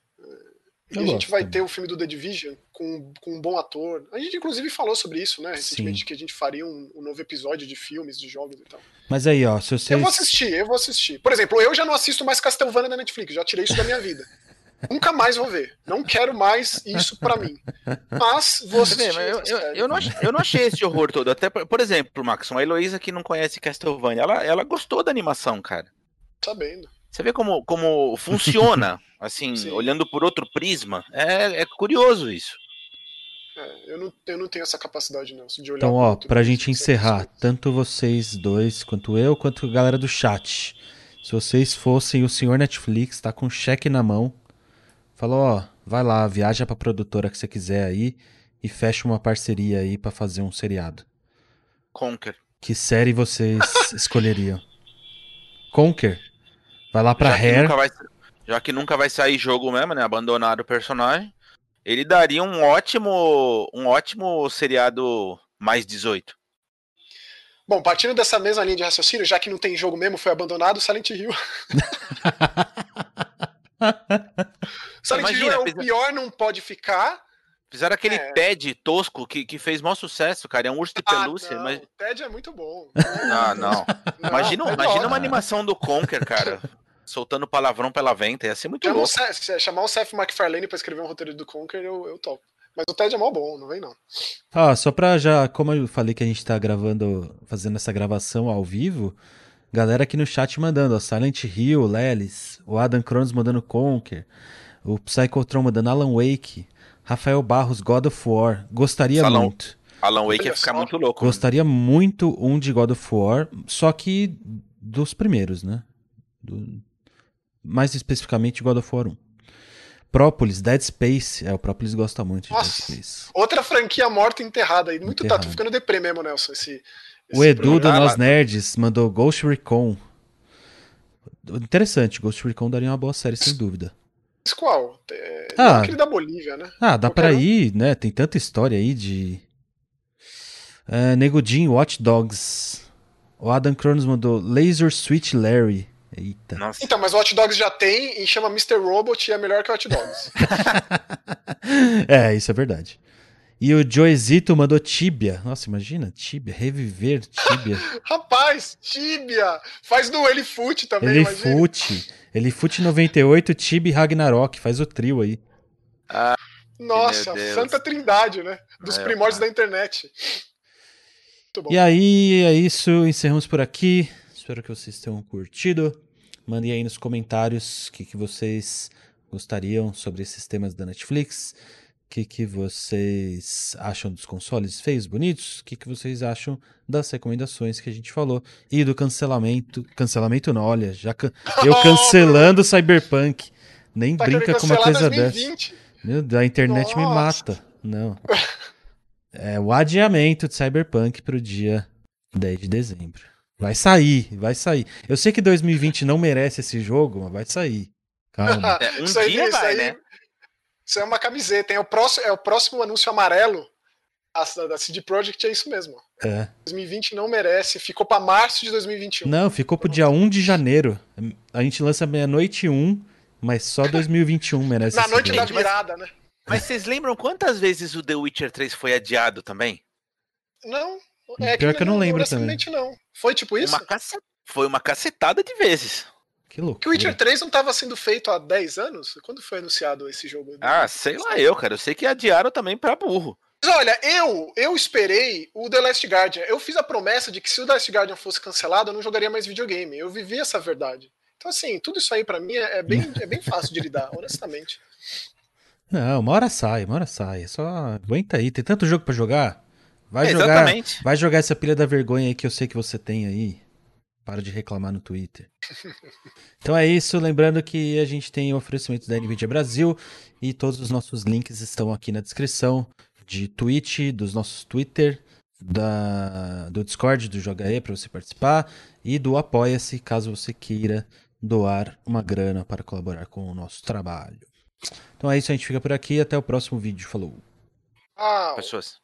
E Eu a gente gosto vai também. ter o filme do The Division com, com um bom ator. A gente, inclusive, falou sobre isso, né? Recentemente, Sim. que a gente faria um, um novo episódio de filmes, de jogos e tal. Mas aí, ó, se vocês. Eu vou assistir, eu vou assistir. Por exemplo, eu já não assisto mais Castlevania na Netflix, já tirei isso da minha vida. Nunca mais vou ver. Não quero mais isso pra mim. Mas vou assistir. mas eu, eu, eu não achei, eu não achei esse horror todo. Até, por, por exemplo, Maxon, a Heloísa que não conhece Castlevania, ela, ela gostou da animação, cara. Sabendo. Você vê como, como funciona, assim, Sim. olhando por outro prisma. É, é curioso isso. É, eu, não, eu não tenho essa capacidade, Nelson, de olhar Então, ó, pra gente encerrar, tanto vocês dois, quanto eu, quanto a galera do chat. Se vocês fossem o senhor Netflix, tá com cheque na mão, falou, ó, vai lá, viaja pra produtora que você quiser aí e fecha uma parceria aí pra fazer um seriado. Conker. Que série vocês escolheriam? Conker? Vai lá pra já, que Hair. nunca vai, já que nunca vai sair jogo mesmo, né? Abandonar o personagem. Ele daria um ótimo, um ótimo seriado mais 18. Bom, partindo dessa mesma linha de raciocínio, já que não tem jogo mesmo, foi abandonado, Silent Hill. Silent Imagina, Hill é o pior, não pode ficar. Fizeram aquele É. TED tosco que, que fez maior sucesso, cara. É um urso de pelúcia. ah, não. mas... O Ted é muito bom. Ah, não. Não, Imagina, é imagina uma animação do Conker, cara. soltando palavrão pela venta. Ia ser muito Chama o louco. Seth- se chamar o Seth MacFarlane pra escrever um roteiro do Conker, eu, eu topo. Mas o Ted é mó bom, não vem não. Ó, só pra já, como eu falei que a gente tá gravando, fazendo essa gravação ao vivo, galera aqui no chat mandando, ó, Silent Hill, Lelis, o Adam Cronos mandando Conker, o Psychotron mandando Alan Wake, Rafael Barros, God of War, gostaria Salão. muito. Alan Wake ia ficar muito louco. Gostaria muito um de God of War, só que dos primeiros, né? Do- mais especificamente God of War 1. Própolis, Dead Space, é, o Própolis gosta muito de Nossa. Dead Space. Outra franquia morta e enterrada aí. Muito tá, Enterrada. tô ficando deprê mesmo, Nelson. Esse, O esse Edu do programa. Ah, Nós lá. Nerds mandou Ghost Recon. Interessante, Ghost Recon daria uma boa série, sem dúvida. Esse qual? É, Ah. aquele da Bolívia, né? Ah, dá Qualquer pra um. ir, né? Tem tanta história aí de. É, Negudinho, Watch Dogs. O Adam Cronos mandou Laser Sweet Larry. Eita. Nossa. Então, mas o Hot Dogs já tem e chama Mr. Robot e é melhor que o Hot Dogs. é, isso é verdade. E o Joezito mandou Tibia. Nossa, imagina, Tibia, reviver Tibia. Rapaz, Tibia! Faz no Elifute também, Ele imagina. fute. Ele fute 98, Tibia e Ragnarok. Faz o trio aí. Nossa, Meu Deus. santa trindade, né? Dos É, primórdios cara. da internet. Muito bom. E aí, é isso. Encerramos por aqui. Espero que vocês tenham curtido. Mandem aí nos comentários o que, que vocês gostariam sobre esses temas da Netflix. O que, que vocês acham dos consoles feios, bonitos? O que, que vocês acham das recomendações que a gente falou? E do cancelamento. Cancelamento não, olha, já can- eu cancelando o Cyberpunk. Nem Tá brinca com uma coisa dessa. 2020. Meu Deus, a internet me Nossa. mata. Não. É o adiamento de Cyberpunk pro dia 10 de dezembro. Vai sair, vai sair. Eu sei que 2020 não merece esse jogo, mas vai sair. Calma. É, um Isso aí, dia isso vai, aí- né? Isso é uma camiseta. hein? É o próximo, é o próximo anúncio amarelo da, da CD Projekt, é isso mesmo. É. 2020 não merece. Ficou pra março de 2021. Não, ficou pro dia 1 de janeiro. A gente lança meia-noite 1, mas só 2021 merece Na noite jogo. da virada, né? Mas vocês lembram quantas vezes o The Witcher 3 foi adiado também? Não. Pior que eu não lembro honestamente, não. Foi tipo isso? Uma cace- Foi uma cacetada de vezes. Que Que o. Witcher 3 não estava sendo feito há 10 anos? Quando foi anunciado esse jogo? Ah, sei lá eu, cara. Eu sei que adiaram também pra burro. Mas olha, eu, eu esperei o The Last Guardian. Eu fiz a promessa de que se o The Last Guardian fosse cancelado, eu não jogaria mais videogame. Eu vivi essa verdade. Então, assim, tudo isso aí pra mim é é bem, é bem fácil de lidar, honestamente. Não, uma hora sai, uma hora sai. É Só aguenta aí. Tem tanto jogo pra jogar. Vai É, jogar. Exatamente. Vai jogar essa pilha da vergonha aí que eu sei que você tem aí. Para de reclamar no Twitter. Então é isso. Lembrando que a gente tem oferecimentos da NVIDIA Brasil e todos os nossos links estão aqui na descrição de Twitch, dos nossos Twitter, da, do Discord do Joga E para você participar e do Apoia-se caso você queira doar uma grana para colaborar com o nosso trabalho. Então é isso, a gente fica por aqui. Até o próximo vídeo. Falou! Pessoas.